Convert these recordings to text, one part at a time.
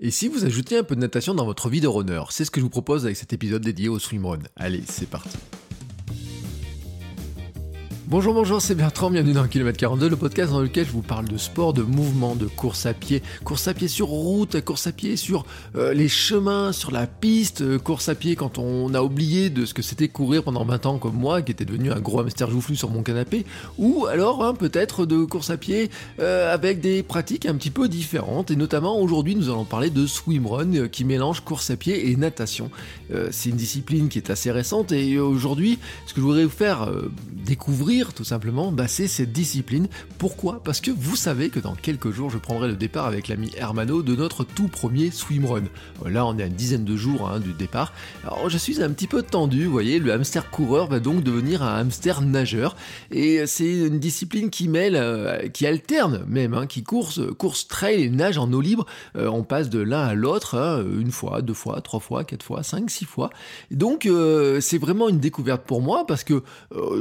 Et si vous ajoutez un peu de natation dans votre vie de runner, c'est ce que je vous propose avec cet épisode dédié au swimrun. Allez, c'est parti. Bonjour, bonjour, c'est Bertrand, bienvenue dans Kilomètre 42, le podcast dans lequel je vous parle de sport, de mouvement, de course à pied, course à pied sur route, course à pied sur euh, les chemins, sur la piste, euh, course à pied quand on a oublié de ce que c'était courir pendant 20 ans comme moi, qui était devenu un gros hamster joufflu sur mon canapé, ou alors hein, peut-être de course à pied euh, avec des pratiques un petit peu différentes, et notamment aujourd'hui nous allons parler de swimrun qui mélange course à pied et natation. c'est une discipline qui est assez récente, et aujourd'hui ce que je voudrais vous faire découvrir, tout simplement, bah, c'est cette discipline. Pourquoi? Parce que vous savez que dans quelques jours, je prendrai le départ avec l'ami Hermano de notre tout premier swimrun. Là, on est à une dizaine de jours hein, du départ. Alors, je suis un petit peu tendu, vous voyez, le hamster coureur va donc devenir un hamster nageur. Et c'est une discipline qui mêle, euh, qui alterne même, hein, qui course, course trail et nage en eau libre. Euh, on passe de l'un à l'autre, hein, une fois, deux fois, trois fois, quatre fois, cinq, six fois. donc, euh, c'est vraiment une découverte pour moi parce que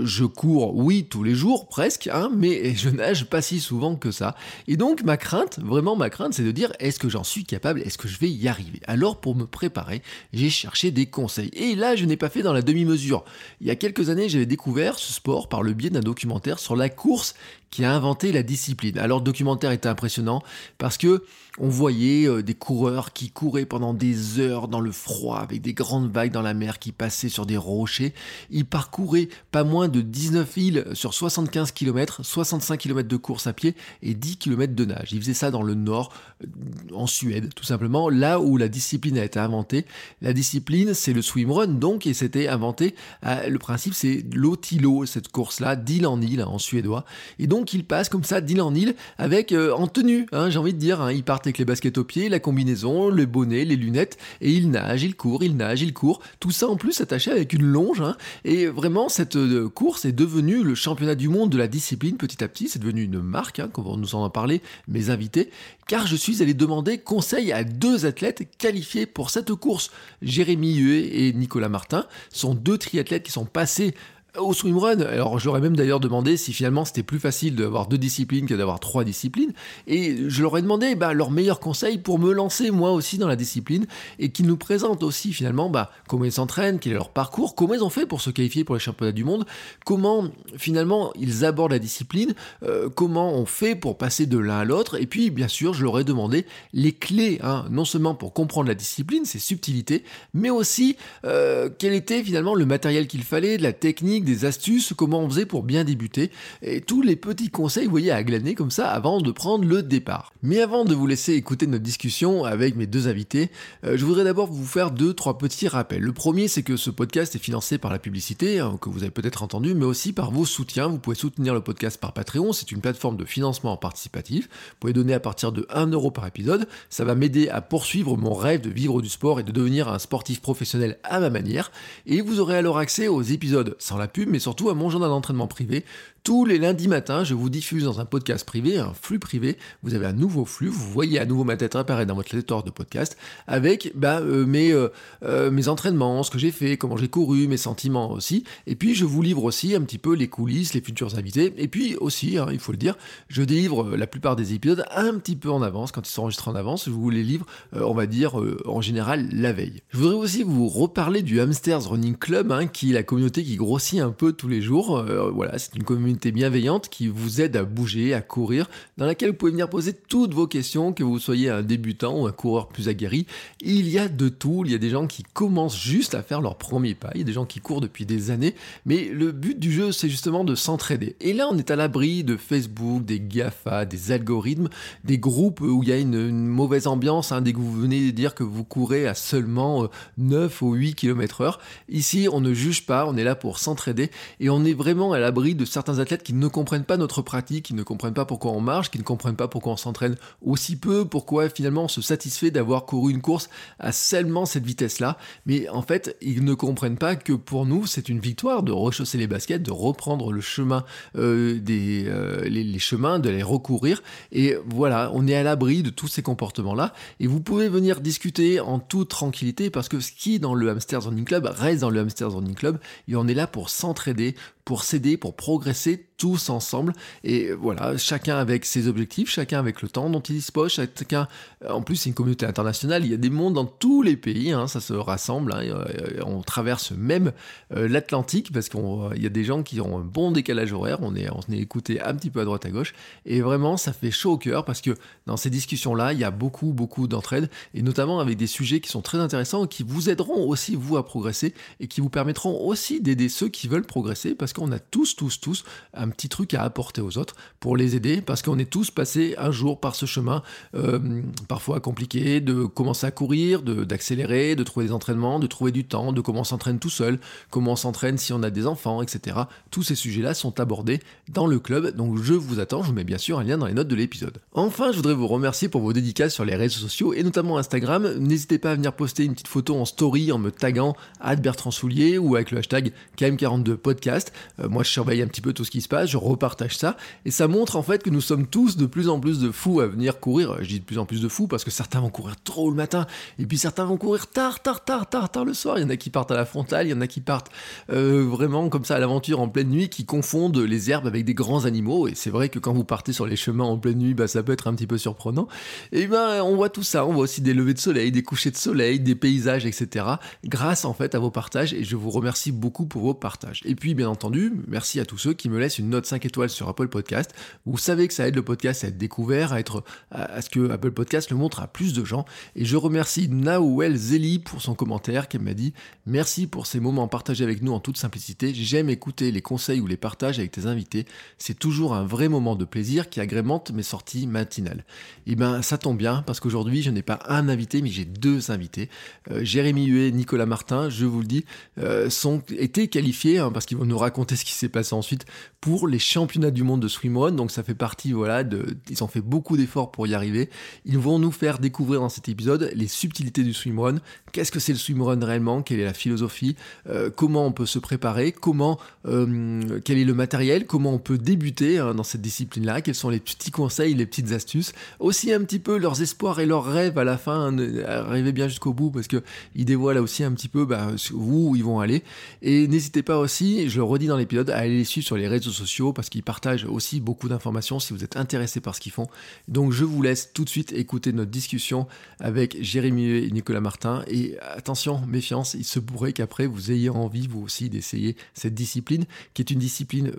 je cours, oui, tous les jours presque, hein, mais je nage pas si souvent que ça. Et donc ma crainte, vraiment ma crainte, c'est de dire est-ce que j'en suis capable, est-ce que je vais y arriver? Alors pour me préparer, j'ai cherché des conseils. Et là, je n'ai pas fait dans la demi-mesure. Il y a quelques années, j'avais découvert ce sport par le biais d'un documentaire sur la course qui a inventé la discipline. Alors le documentaire était impressionnant parce que on voyait euh, des coureurs qui couraient pendant des heures dans le froid avec des grandes vagues dans la mer qui passaient sur des rochers. Ils parcouraient pas moins de 19 îles sur 75 km, 65 km de course à pied et 10 km de nage. Ils faisaient ça dans le nord, euh, en Suède tout simplement, là où la discipline a été inventée. La discipline c'est le swimrun donc et c'était inventé, euh, le principe c'est l'otilo, cette course-là, d'île en île en suédois. Et donc il passe comme ça d'île en île avec en tenue, hein, j'ai envie de dire. Hein, ils partent avec les baskets aux pieds, la combinaison, le bonnet, les lunettes, et il nage, il court, il nage, il court. Tout ça en plus attaché avec une longe. Hein. et vraiment, cette euh, course est devenue le championnat du monde de la discipline petit à petit. C'est devenu une marque, hein, comme nous en a parlé mes invités, car je suis allé demander conseil à deux athlètes qualifiés pour cette course. Jérémy Huet et Nicolas Martin sont deux triathlètes qui sont passés au swimrun, alors je leur ai même d'ailleurs demandé si finalement c'était plus facile d'avoir deux disciplines que d'avoir trois disciplines, et je leur ai demandé bah, leurs meilleurs conseils pour me lancer moi aussi dans la discipline, et qu'ils nous présentent aussi finalement bah, comment ils s'entraînent, quel est leur parcours, comment ils ont fait pour se qualifier pour les championnats du monde, comment finalement ils abordent la discipline, euh, comment on fait pour passer de l'un à l'autre, et puis bien sûr je leur ai demandé les clés, hein, non seulement pour comprendre la discipline, ses subtilités, mais aussi euh, quel était finalement le matériel qu'il fallait, de la technique, des astuces, comment on faisait pour bien débuter, et tous les petits conseils, vous voyez, à glaner comme ça avant de prendre le départ. Mais avant de vous laisser écouter notre discussion avec mes deux invités, euh, je voudrais d'abord vous faire deux, trois petits rappels. Le premier, c'est que ce podcast est financé par la publicité, hein, que vous avez peut-être entendu, mais aussi par vos soutiens. Vous pouvez soutenir le podcast par Patreon, c'est une plateforme de financement participatif. Vous pouvez donner à partir de 1 euro par épisode. Ça va m'aider à poursuivre mon rêve de vivre du sport et de devenir un sportif professionnel à ma manière. Et vous aurez alors accès aux épisodes sans la mais surtout à mon journal d'entraînement privé tous les lundis matins, je vous diffuse dans un podcast privé, un flux privé. Vous avez un nouveau flux, vous voyez à nouveau ma tête apparaître dans votre lecteur de podcast avec bah, euh, mes, euh, euh, mes entraînements, ce que j'ai fait, comment j'ai couru, mes sentiments aussi. Et puis je vous livre aussi un petit peu les coulisses, les futurs invités. Et puis aussi, hein, il faut le dire, je délivre la plupart des épisodes un petit peu en avance, quand ils sont enregistrés en avance. Je vous les livre, on va dire, en général la veille. Je voudrais aussi vous reparler du Hamsters Running Club, hein, qui est la communauté qui grossit un peu tous les jours. voilà, c'est une communauté bienveillante qui vous aide à bouger, à courir, dans laquelle vous pouvez venir poser toutes vos questions, que vous soyez un débutant ou un coureur plus aguerri. Il y a de tout, il y a des gens qui commencent juste à faire leur premier pas, il y a des gens qui courent depuis des années, mais le but du jeu c'est justement de s'entraider. Et là on est à l'abri de Facebook, des GAFA, des algorithmes, des groupes où il y a une, mauvaise ambiance, hein, dès que vous venez dire que vous courez à seulement 9 euh, ou 8 km heure. Ici on ne juge pas, on est là pour s'entraider et on est vraiment à l'abri de certains athlètes qui ne comprennent pas notre pratique, qui ne comprennent pas pourquoi on marche, qui ne comprennent pas pourquoi on s'entraîne aussi peu, pourquoi finalement on se satisfait d'avoir couru une course à seulement cette vitesse-là. Mais en fait, ils ne comprennent pas que pour nous, c'est une victoire de rechausser les baskets, de reprendre le chemin euh, des euh, les, chemins, de les recourir. Et voilà, on est à l'abri de tous ces comportements-là. Et vous pouvez venir discuter en toute tranquillité parce que ce qui est dans le Hamster Running Club reste dans le Hamster Running Club et on est là pour s'entraider, pour s'aider, pour progresser tous ensemble. Et voilà, chacun avec ses objectifs, chacun avec le temps dont il dispose, chacun. En plus, c'est une communauté internationale. Il y a des mondes dans tous les pays. Hein, ça se rassemble. Hein, on traverse même euh, l'Atlantique parce qu'il y a des gens qui ont un bon décalage horaire. On est, on est écouté un petit peu à droite à gauche. Et vraiment, ça fait chaud au cœur parce que dans ces discussions-là, il y a beaucoup, beaucoup d'entraide et notamment avec des sujets qui sont très intéressants qui vous aideront aussi, vous, à progresser et qui vous permettront aussi d'aider ceux qui veulent progresser parce qu'on a tous, tous, tous un petit truc à apporter aux autres pour les aider, parce qu'on est tous passés un jour par ce chemin euh, parfois compliqué de commencer à courir, d'accélérer, de, trouver des entraînements, de trouver du temps, de comment on s'entraîne tout seul, comment on s'entraîne si on a des enfants, etc. Tous ces sujets-là sont abordés dans le club, donc je vous attends, je vous mets bien sûr un lien dans les notes de l'épisode. Enfin, je voudrais vous remercier pour vos dédicaces sur les réseaux sociaux et notamment Instagram. N'hésitez pas à venir poster une petite photo en story en me taguant à Bertrand Soulier ou avec le hashtag KM42podcast. Euh, moi, je surveille un petit peu tout ce qui se passe, je repartage ça, et ça montre en fait que nous sommes tous de plus en plus de fous à venir courir. Je dis de plus en plus de fous parce que certains vont courir trop le matin, et puis certains vont courir tard, tard, tard, tard, tard le soir. Il y en a qui partent à la frontale, il y en a qui partent euh, vraiment comme ça à l'aventure en pleine nuit, qui confondent les herbes avec des grands animaux. Et c'est vrai que quand vous partez sur les chemins en pleine nuit, bah, ça peut être un petit peu surprenant. Et ben, on voit tout ça. On voit aussi des levées de soleil, des couchers de soleil, des paysages, etc. Grâce en fait à vos partages. Et je vous remercie beaucoup pour vos partages. Et puis, bien entendu, merci à tous ceux qui me laissent une note 5 étoiles sur Apple Podcast. Vous savez que ça aide le podcast à être découvert, à être, à, ce que Apple Podcast le montre à plus de gens. Et je remercie Naouel Zeli pour son commentaire qui m'a dit merci pour ces moments partagés avec nous en toute simplicité. J'aime écouter les conseils ou les partages avec tes invités. C'est toujours un vrai moment de plaisir qui agrémente mes sorties matinales. Et eh ben, ça tombe bien parce qu'aujourd'hui, je n'ai pas un invité, mais j'ai deux invités. Euh, Jérémy Huet, Nicolas Martin, je vous le dis, euh, sont été qualifiés hein, parce qu'ils vont nous raconter ce qui s'est passé ensuite pour les championnats du monde de swimrun. Donc ça fait partie, voilà, de, ils ont fait beaucoup d'efforts pour y arriver. Ils vont nous faire découvrir dans cet épisode les subtilités du swimrun. Qu'est-ce que c'est le swimrun réellement? Quelle est la philosophie? Euh, Comment on peut se préparer? Comment, euh, quel est le matériel? Comment on peut débuter hein, dans cette discipline-là? Quels sont les petits conseils, les petites astuces? Aussi un petit peu leurs espoirs et leurs rêves à la fin, hein, arriver bien jusqu'au bout parce que ils dévoilent aussi un petit peu bah, où ils vont aller. Et n'hésitez pas aussi, je le redis dans l'épisode, à aller les suivre sur les réseaux sociaux parce qu'ils partagent aussi beaucoup d'informations si vous êtes intéressé par ce qu'ils font. Donc je vous laisse tout de suite écouter notre discussion avec Jérémy et Nicolas Martin. Et attention, méfiance, il se pourrait qu'après vous ayez envie vous aussi d'essayer cette discipline qui est une discipline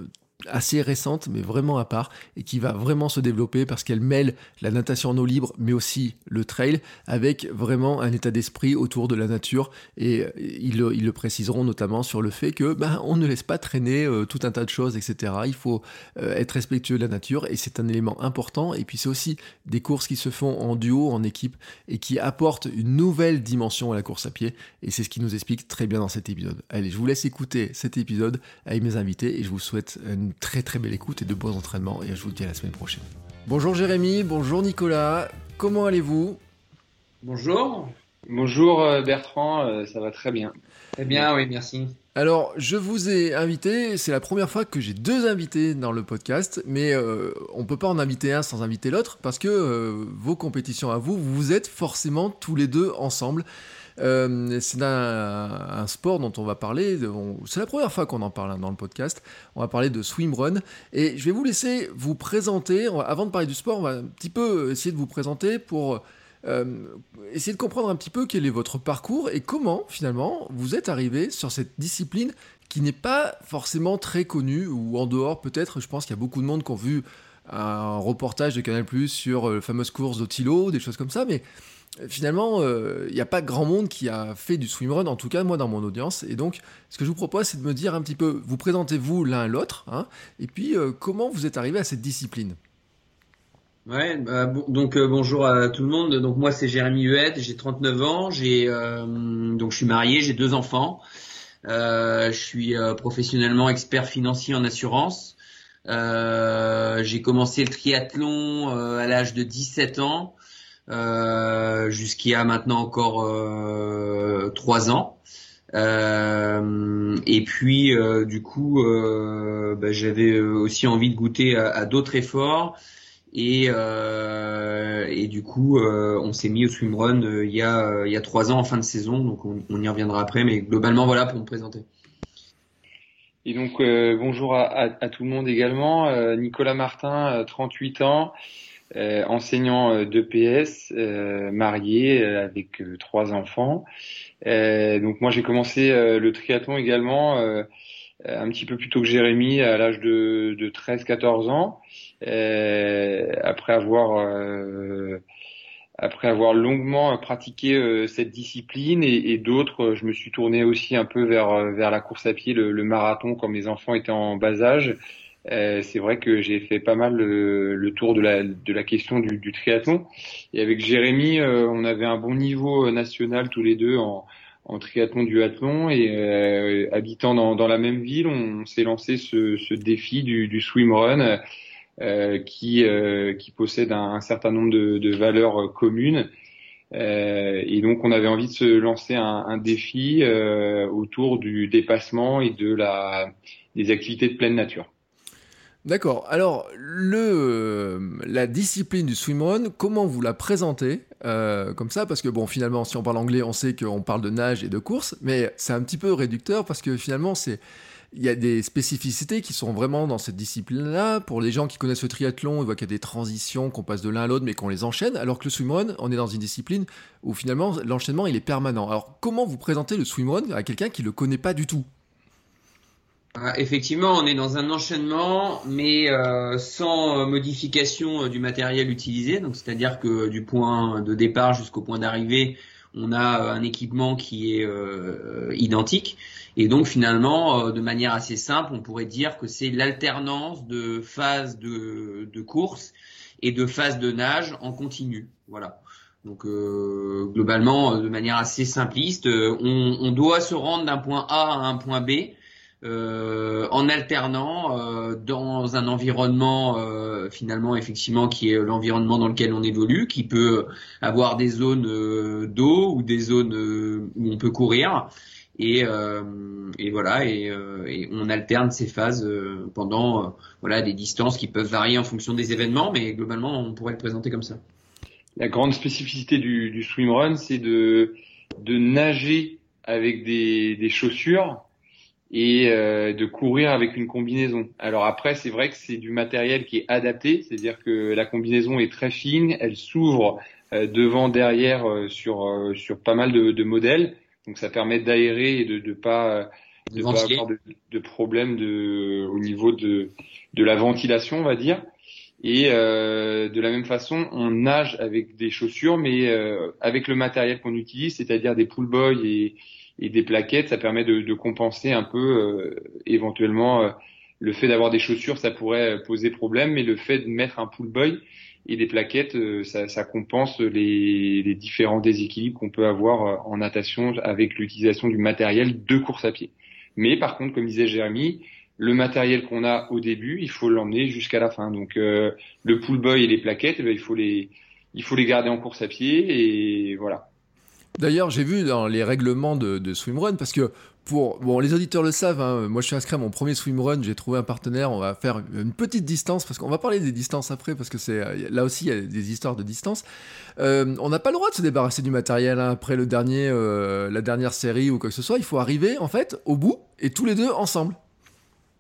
assez récente, mais vraiment à part, et qui va vraiment se développer parce qu'elle mêle la natation en eau libre, mais aussi le trail, avec vraiment un état d'esprit autour de la nature. Et ils, le préciseront notamment sur le fait que ben, on ne laisse pas traîner euh, tout un tas de choses, etc. Il faut euh, être respectueux de la nature, et c'est un élément important. Et puis c'est aussi des courses qui se font en duo, en équipe, et qui apportent une nouvelle dimension à la course à pied. Et c'est ce qui nous explique très bien dans cet épisode. Allez, je vous laisse écouter cet épisode avec mes invités, et je vous souhaite une très très belle écoute et de bons entraînements. Et je vous dis à la semaine prochaine. Bonjour Jérémy, bonjour Nicolas, comment allez-vous? Bonjour. Bonjour euh, Bertrand, euh, ça va très bien. Très bien, oui, merci. Alors, je vous ai invité, c'est la première fois que j'ai deux invités dans le podcast, mais euh, on ne peut pas en inviter un sans inviter l'autre, parce que vos compétitions à vous, vous êtes forcément tous les deux ensemble. Euh, c'est un, sport dont on va parler. C'est la première fois qu'on en parle hein, dans le podcast. On va parler de swimrun. Et je vais vous laisser vous présenter. avant de parler du sport, on va un petit peu essayer de vous présenter pour euh, essayer de comprendre un petit peu quel est votre parcours et comment finalement vous êtes arrivé sur cette discipline qui n'est pas forcément très connue ou en dehors peut-être. Je pense qu'il y a beaucoup de monde qui ont vu un reportage de Canal Plus sur euh, la fameuse course d'Otilo, des choses comme ça, mais finalement, il euh, n'y a pas grand monde qui a fait du swimrun, en tout cas moi dans mon audience. Et donc, ce que je vous propose, c'est de me dire un petit peu, vous présentez-vous l'un l'autre, hein, et puis euh, comment vous êtes arrivé à cette discipline? Ouais, bah, donc euh, bonjour à tout le monde. Donc moi c'est Jérémy Huette, j'ai 39 ans, j'ai donc je suis marié, j'ai deux enfants. je suis professionnellement expert financier en assurance. j'ai commencé le triathlon à l'âge de 17 ans jusqu'à maintenant encore euh, 3 ans. et puis du coup, bah, j'avais aussi envie de goûter à d'autres efforts. Et, euh, et du coup, euh, on s'est mis au swimrun euh, il y a il y a trois ans en fin de saison, donc on, on, y reviendra après. Mais globalement, voilà pour me présenter. Et donc bonjour à, à, à, tout le monde également. Nicolas Martin, 38 ans, enseignant d'EPS, marié avec trois enfants. donc moi j'ai commencé le triathlon également un petit peu plus tôt que Jérémy à l'âge de, de 13-14 ans. Euh, après avoir euh, après avoir longuement pratiqué euh, cette discipline et, et d'autres, je me suis tourné aussi un peu vers vers la course à pied, le, le marathon quand mes enfants étaient en bas âge. Euh, c'est vrai que j'ai fait pas mal le, le, tour de la, de la question du, du triathlon. Et avec Jérémy, on avait un bon niveau national tous les deux en, en triathlon duathlon et habitant dans, dans, la même ville, on s'est lancé ce, ce défi du, du swimrun euh, qui, euh, qui possède un, certain nombre de, de valeurs euh, communes. et donc on avait envie de se lancer un, un défi autour du dépassement et de la, des activités de pleine nature. D'accord. Alors, le, la discipline du swimrun, comment vous la présentez euh, comme ça? Parce que, bon, finalement, si on parle anglais, on sait qu'on parle de nage et de course, mais c'est un petit peu réducteur parce que finalement, c'est il y a des spécificités qui sont vraiment dans cette discipline-là. Pour les gens qui connaissent le triathlon, ils voient qu'il y a des transitions, qu'on passe de l'un à l'autre, mais qu'on les enchaîne. Alors que le swimrun, on est dans une discipline où finalement l'enchaînement il est permanent. Alors comment vous présentez le swimrun à quelqu'un qui le connaît pas du tout? Effectivement, on est dans un enchaînement, mais euh, sans euh, modification euh, du matériel utilisé. Donc, c'est-à-dire que du point de départ jusqu'au point d'arrivée, on a un équipement qui est identique. Et donc finalement, de manière assez simple, on pourrait dire que c'est l'alternance de phases de, course et de phases de nage en continu. Voilà. Donc globalement, de manière assez simpliste, on doit se rendre d'un point A à un point B euh, en alternant euh, dans un environnement euh, finalement effectivement qui est l'environnement dans lequel on évolue, qui peut avoir des zones d'eau ou des zones où on peut courir et, euh, et voilà et, euh, et, on alterne ces phases euh, pendant euh, voilà des distances qui peuvent varier en fonction des événements mais globalement on pourrait le présenter comme ça. La grande spécificité du, du swimrun c'est de de nager avec des, des chaussures et euh, de courir avec une combinaison. Alors après, c'est vrai que c'est du matériel qui est adapté, c'est-à-dire que la combinaison est très fine, elle s'ouvre devant, derrière sur sur pas mal de, de modèles. Donc ça permet d'aérer et de ne pas, de pas avoir de, de problème de, au niveau de, de la ventilation, on va dire. Et euh, de la même façon, on nage avec des chaussures, mais euh, avec le matériel qu'on utilise, c'est-à-dire des pull boys et, et, des plaquettes, ça permet de, de compenser un peu euh, éventuellement euh, le fait d'avoir des chaussures, ça pourrait poser problème, mais le fait de mettre un pull boy et les plaquettes, euh, ça, ça compense les, les, différents déséquilibres qu'on peut avoir euh, en natation avec l'utilisation du matériel de course à pied. Mais par contre, comme disait Jérémy, le matériel qu'on a au début, il faut l'emmener jusqu'à la fin. Donc euh, le pull boy et les plaquettes, eh ben, il faut les il faut les garder en course à pied et voilà. D'ailleurs, j'ai vu dans les règlements de, de swimrun parce que pour bon les auditeurs le savent hein, moi je suis inscrit à mon premier swimrun j'ai trouvé un partenaire on va faire une petite distance parce qu'on va parler des distances après parce que c'est là aussi il y a des histoires de distance. Euh, on n'a pas le droit de se débarrasser du matériel hein, après le dernier euh, la dernière série ou quoi que ce soit. Il faut arriver en fait au bout et tous les deux ensemble.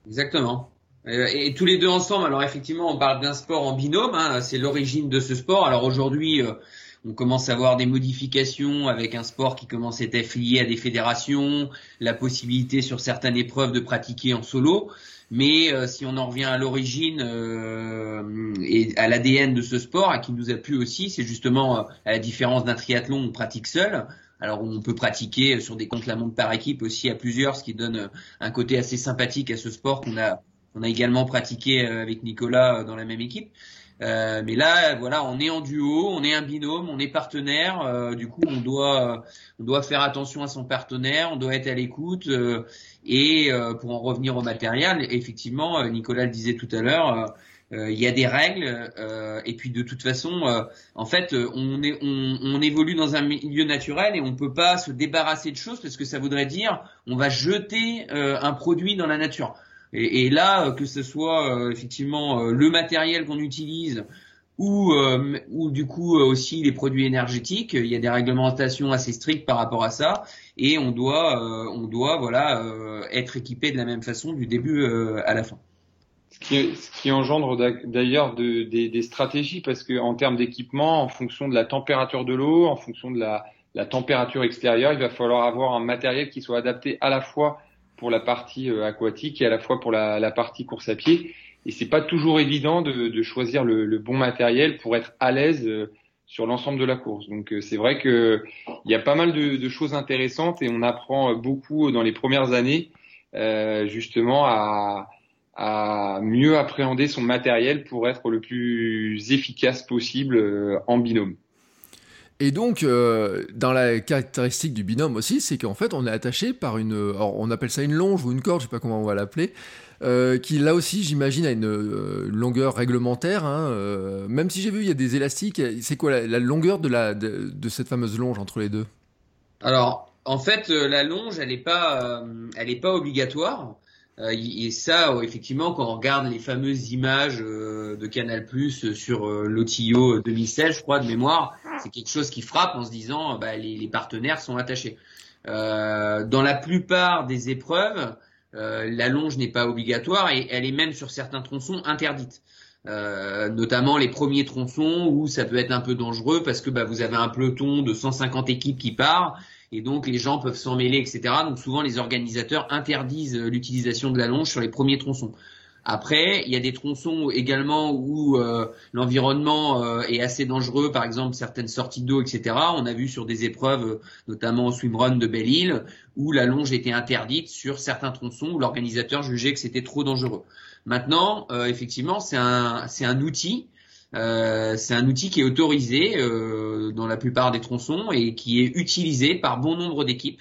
Exactement. Et, tous les deux ensemble. Alors effectivement on parle d'un sport en binôme hein, c'est l'origine de ce sport. Alors aujourd'hui euh, on commence à voir des modifications avec un sport qui commence à être affilié à des fédérations, la possibilité sur certaines épreuves de pratiquer en solo. Mais euh, si on en revient à l'origine euh, et à l'ADN de ce sport, à qui nous a plu aussi, c'est justement euh, à la différence d'un triathlon, on pratique seul. Alors on peut pratiquer sur des comptes la montre par équipe aussi à plusieurs, ce qui donne un côté assez sympathique à ce sport qu'on a également pratiqué avec Nicolas dans la même équipe. Euh, mais là, voilà, on est en duo, on est un binôme, on est partenaire. Euh, du coup, on doit, on doit faire attention à son partenaire, on doit être à l'écoute. Euh, et pour en revenir au matériel, effectivement, Nicolas le disait tout à l'heure, il y a des règles. et puis de toute façon, en fait, on, on, on, évolue dans un milieu naturel et on peut pas se débarrasser de choses parce que ça voudrait dire on va jeter un produit dans la nature. Et, là, euh, que ce soit euh, effectivement euh, le matériel qu'on utilise ou, du coup aussi les produits énergétiques, il y a des réglementations assez strictes par rapport à ça, et on doit, on doit voilà, être équipé de la même façon du début à la fin. Ce qui, engendre d'ailleurs de, des, stratégies, parce que en termes d'équipement, en fonction de la température de l'eau, en fonction de la température extérieure, il va falloir avoir un matériel qui soit adapté à la fois pour la partie euh, aquatique et à la fois pour la, la partie course à pied. Et c'est pas toujours évident de, de choisir le, le, bon matériel pour être à l'aise euh, sur l'ensemble de la course. Donc euh, c'est vrai que il y a pas mal de, de, choses intéressantes et on apprend beaucoup dans les premières années euh, justement à, à mieux appréhender son matériel pour être le plus efficace possible en binôme. Et donc, euh, dans la caractéristique du binôme aussi, c'est qu'en fait, on est attaché par une, on appelle ça une longe ou une corde, je sais pas comment on va l'appeler, euh, qui là aussi, j'imagine, a une, euh, longueur réglementaire. Hein, même si j'ai vu, il y a des élastiques. C'est quoi la, longueur de, la, de, cette fameuse longe entre les deux? Alors, en fait, la longe, elle n'est pas, elle pas obligatoire. Euh, et ça, euh, effectivement, quand on regarde les fameuses images euh, de Canal Plus sur l'OTIO 2016, je crois de mémoire, c'est quelque chose qui frappe en se disant, bah, les, partenaires sont attachés. dans la plupart des épreuves, la longe n'est pas obligatoire et elle est même sur certains tronçons interdite. Notamment les premiers tronçons où ça peut être un peu dangereux parce que bah, vous avez un peloton de 150 équipes qui part et donc les gens peuvent s'en mêler, etc. Donc souvent les organisateurs interdisent euh, l'utilisation de la longe sur les premiers tronçons. Après, il y a des tronçons également où euh, l'environnement euh, est assez dangereux, par exemple certaines sorties d'eau, etc. On a vu sur des épreuves, notamment au swimrun de Belle-Île, où la longe était interdite sur certains tronçons où l'organisateur jugeait que c'était trop dangereux. Maintenant, effectivement, c'est un, c'est un outil euh, c'est un outil qui est autorisé euh, dans la plupart des tronçons et qui est utilisé par bon nombre d'équipes.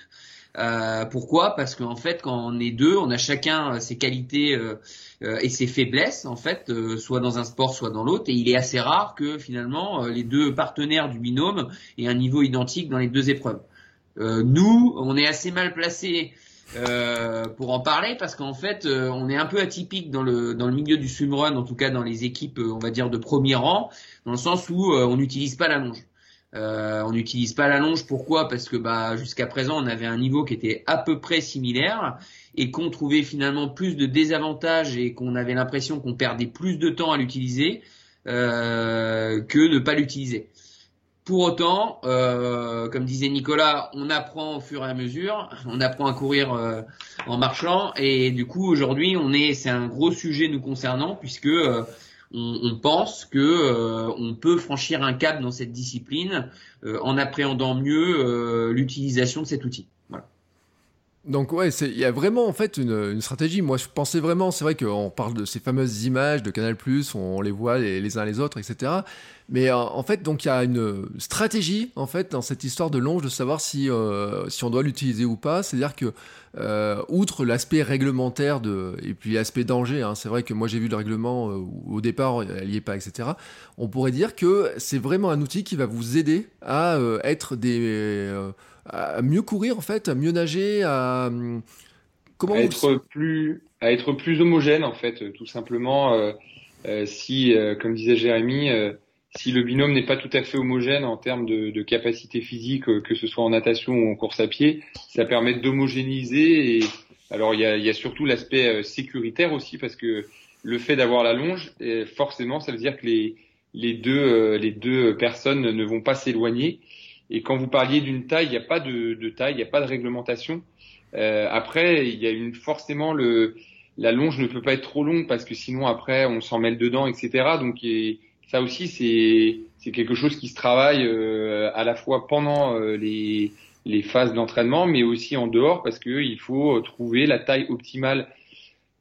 Euh, pourquoi? Parce qu'en fait, quand on est deux, on a chacun ses qualités et ses faiblesses, en fait, soit dans un sport, soit dans l'autre. Et il est assez rare que finalement les deux partenaires du binôme aient un niveau identique dans les deux épreuves. nous, on est assez mal placés euh, pour en parler parce qu'en fait euh, on est un peu atypique dans le dans le milieu du swimrun en tout cas dans les équipes euh, on va dire de premier rang dans le sens où on n'utilise pas la longe. On n'utilise pas la longe pourquoi? Parce que bah jusqu'à présent on avait un niveau qui était à peu près similaire et qu'on trouvait finalement plus de désavantages et qu'on avait l'impression qu'on perdait plus de temps à l'utiliser que ne pas l'utiliser pour autant, euh, comme disait Nicolas, on apprend au fur et à mesure, on apprend à courir euh, en marchant, et du coup aujourd'hui, on est, c'est un gros sujet nous concernant puisque euh, on, on, pense que on peut franchir un cap dans cette discipline en appréhendant mieux l'utilisation de cet outil. Donc ouais, il y a vraiment en fait une, stratégie. Moi, je pensais vraiment, c'est vrai qu'on parle de ces fameuses images de Canal+, on les voit les, uns les autres, etc. Mais euh, en fait, donc il y a une stratégie en fait dans cette histoire de longe de savoir si euh, si on doit l'utiliser ou pas. C'est-à-dire que euh, outre l'aspect réglementaire de et puis l'aspect danger, hein, c'est vrai que moi j'ai vu le règlement au départ, elle y est pas, etc. On pourrait dire que c'est vraiment un outil qui va vous aider à être des à mieux courir en fait, à mieux nager, à comment à être plus à être plus homogène en fait, tout simplement. Euh, euh, si, euh, comme disait Jérémy, si le binôme n'est pas tout à fait homogène en termes de, de capacité physique, que ce soit en natation ou en course à pied, ça permet d'homogénéiser. Et alors il y a, y a surtout l'aspect sécuritaire aussi parce que le fait d'avoir la longe, forcément, ça veut dire que les les deux les deux personnes ne vont pas s'éloigner et quand vous parliez d'une taille, il n'y a pas de, de taille, il n'y a pas de réglementation. Euh, après, il y a une forcément le la longe ne peut pas être trop longue parce que sinon après on s'en mêle dedans, etc. Donc ça aussi c'est c'est quelque chose qui se travaille euh, à la fois pendant euh, les les phases d'entraînement, mais aussi en dehors parce que il faut trouver la taille optimale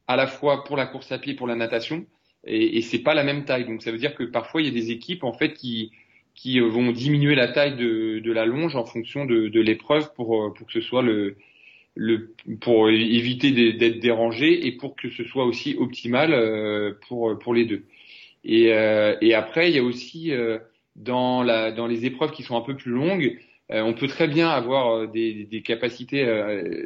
à la fois pour la course à pied, pour la natation, et, et c'est pas la même taille. Donc ça veut dire que parfois il y a des équipes en fait qui qui vont diminuer la taille de, de la longe en fonction de, de l'épreuve pour pour que ce soit le le pour éviter d'être dérangé et pour que ce soit aussi optimal euh, pour pour les deux. Et, euh, et après il y a aussi euh, dans la dans les épreuves qui sont un peu plus longues, on peut très bien avoir des, des capacités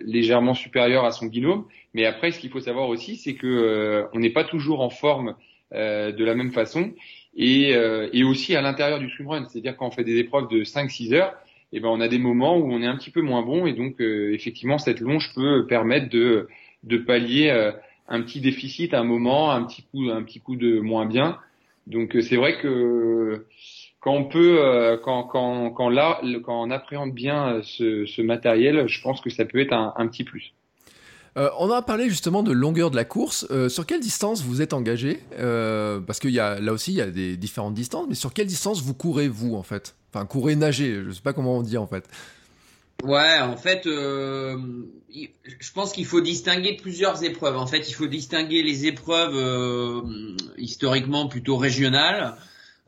légèrement supérieures à son binôme, mais après ce qu'il faut savoir aussi c'est que on n'est pas toujours en forme de la même façon et, et aussi à l'intérieur du swimrun, c'est-à-dire quand on fait des épreuves de 5-6 heures, eh ben on a des moments où on est un petit peu moins bon et donc euh, effectivement cette longe peut permettre de de pallier euh, un petit déficit un moment, un petit coup un petit coup de moins bien. Donc euh, c'est vrai que quand on peut quand quand quand là quand on appréhende bien ce, ce matériel, je pense que ça peut être un petit plus. Euh, on a parlé justement de longueur de la course. Euh, sur quelle distance vous êtes engagé euh, Parce qu'il y a là aussi il y a des différentes distances, mais sur quelle distance vous courez vous en fait? Enfin courez nager, je sais pas comment on dit en fait. Ouais, en fait, je pense qu'il faut distinguer plusieurs épreuves. En fait, il faut distinguer les épreuves historiquement plutôt régionales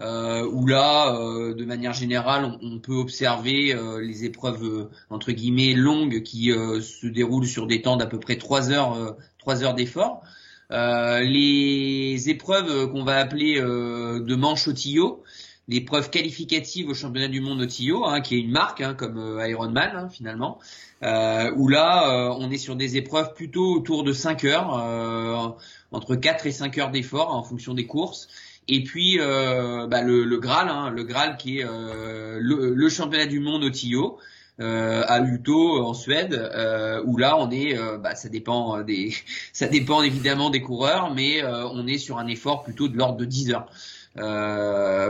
où là, euh, de manière générale, on, peut observer euh, les épreuves entre guillemets longues qui se déroulent sur des temps d'à peu près trois heures, trois heures d'effort. les épreuves qu'on va appeler de manche au tillot, l'épreuve qualificative au championnat du monde au tillot, hein, qui est une marque hein, comme Ironman hein, finalement, où là on est sur des épreuves plutôt autour de 5 heures, entre 4 et 5 heures d'effort en fonction des courses. Et puis euh, bah, le, le, Graal, hein, le Graal qui est euh, le, championnat du monde au Tio. Euh, à Uto en Suède euh, où là on est euh, bah, ça dépend des ça dépend évidemment des coureurs mais on est sur un effort plutôt de l'ordre de 10 heures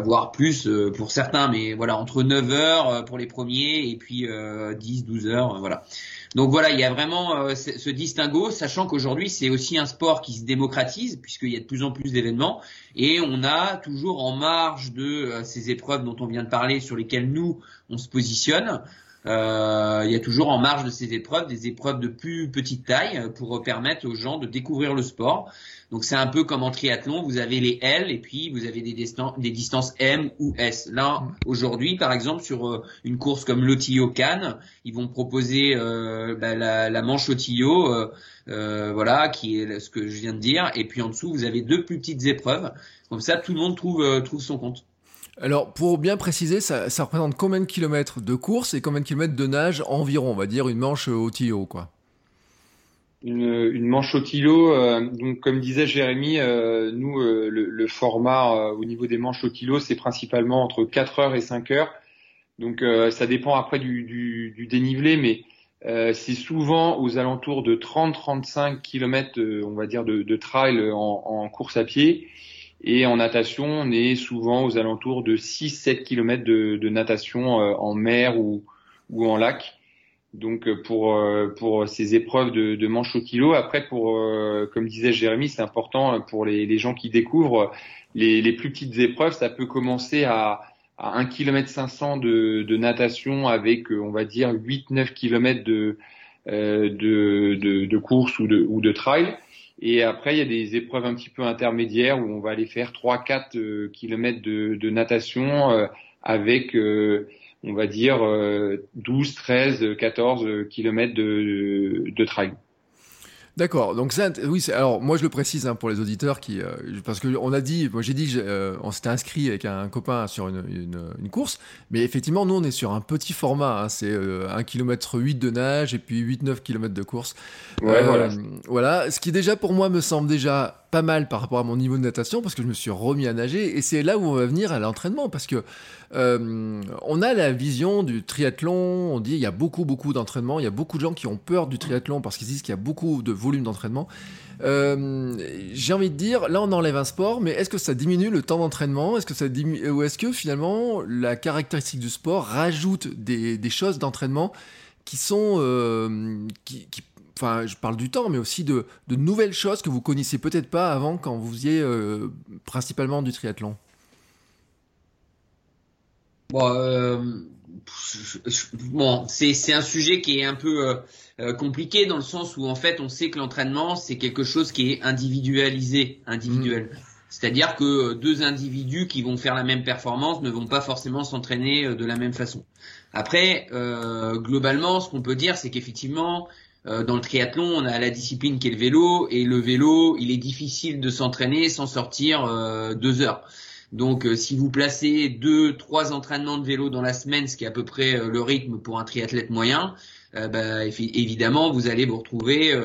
voire plus pour certains mais voilà entre 9 heures pour les premiers et puis 10 12 heures voilà donc voilà, il y a vraiment euh, ce distinguo, sachant qu'aujourd'hui c'est aussi un sport qui se démocratise puisqu'il y a de plus en plus d'événements et on a toujours en marge de euh, ces épreuves dont on vient de parler sur lesquelles nous on se positionne. Euh, il y a toujours en marge de ces épreuves des épreuves de plus petite taille pour permettre aux gens de découvrir le sport. Donc c'est un peu comme en triathlon, vous avez les L et puis vous avez des, distances, M ou S. Là, aujourd'hui, par exemple, sur euh, une course comme l'Otillo Cannes, ils vont proposer euh, bah, la, manche Otillo, euh, voilà, qui est ce que je viens de dire. Et puis en dessous, vous avez deux plus petites épreuves. Comme ça, tout le monde trouve, trouve son compte. Alors, pour bien préciser, ça, représente combien de kilomètres de course et combien de kilomètres de nage environ, on va dire, une manche au quoi une, manche au kilo. Euh, donc, comme disait Jérémy, euh, nous, euh, le, format au niveau des manches au kilo, c'est principalement entre 4 heures et 5 heures. Donc, ça dépend après du, dénivelé, mais c'est souvent aux alentours de 30-35 km, on va dire, de, trail en, course à pied. Et en natation, on est souvent aux alentours de 6-7 km de, natation en mer ou, ou en lac. Donc euh, pour euh, pour ces épreuves de, de manche au kilo. Après pour euh, comme disait Jérémy, c'est important pour les, les, gens qui découvrent les, les, plus petites épreuves. Ça peut commencer à à 1 km 500 de, de natation avec on va dire 8-9 km de, de, de, de course ou de, ou de trail. Et après, il y a des épreuves un petit peu intermédiaires où on va aller faire 3-4 km de, de natation avec on va dire 12, 13, 14 kilomètres de, de trail. D'accord. Donc ça, oui. Alors moi je le précise hein, pour les auditeurs qui, euh, parce que on a dit, moi j'ai dit, euh, on s'était inscrit avec un, copain sur une, une, course, mais effectivement nous on est sur un petit format. Hein, c'est 1 euh, km 8 de nage et puis 8-9 km de course. Ouais, voilà. Voilà. Ce qui déjà pour moi me semble déjà pas mal par rapport à mon niveau de natation parce que je me suis remis à nager et c'est là où on va venir à l'entraînement parce que euh, on a la vision du triathlon, on dit il y a beaucoup beaucoup d'entraînement, il y a beaucoup de gens qui ont peur du triathlon parce qu'ils disent qu'il y a beaucoup de volume d'entraînement. Euh, j'ai envie de dire, là on enlève un sport, mais est-ce que ça diminue le temps d'entraînement? Est-ce que ça diminue, ou est-ce que finalement la caractéristique du sport rajoute des, choses d'entraînement qui sont euh, qui, qui, enfin, je parle du temps, mais aussi de, nouvelles choses que vous connaissiez peut-être pas avant quand vous faisiez euh, principalement du triathlon Bon, euh, bon c'est un sujet qui est un peu euh, compliqué dans le sens où en fait on sait que l'entraînement c'est quelque chose qui est individualisé, individuel. C'est-à-dire que deux individus qui vont faire la même performance ne vont pas forcément s'entraîner de la même façon. Après, globalement, ce qu'on peut dire, c'est qu'effectivement, dans le triathlon, on a la discipline qui est le vélo, et le vélo, il est difficile de s'entraîner sans sortir deux heures. Donc euh, si vous placez deux, trois entraînements de vélo dans la semaine, ce qui est à peu près euh, le rythme pour un triathlète moyen, euh, bah, évidemment vous allez vous retrouver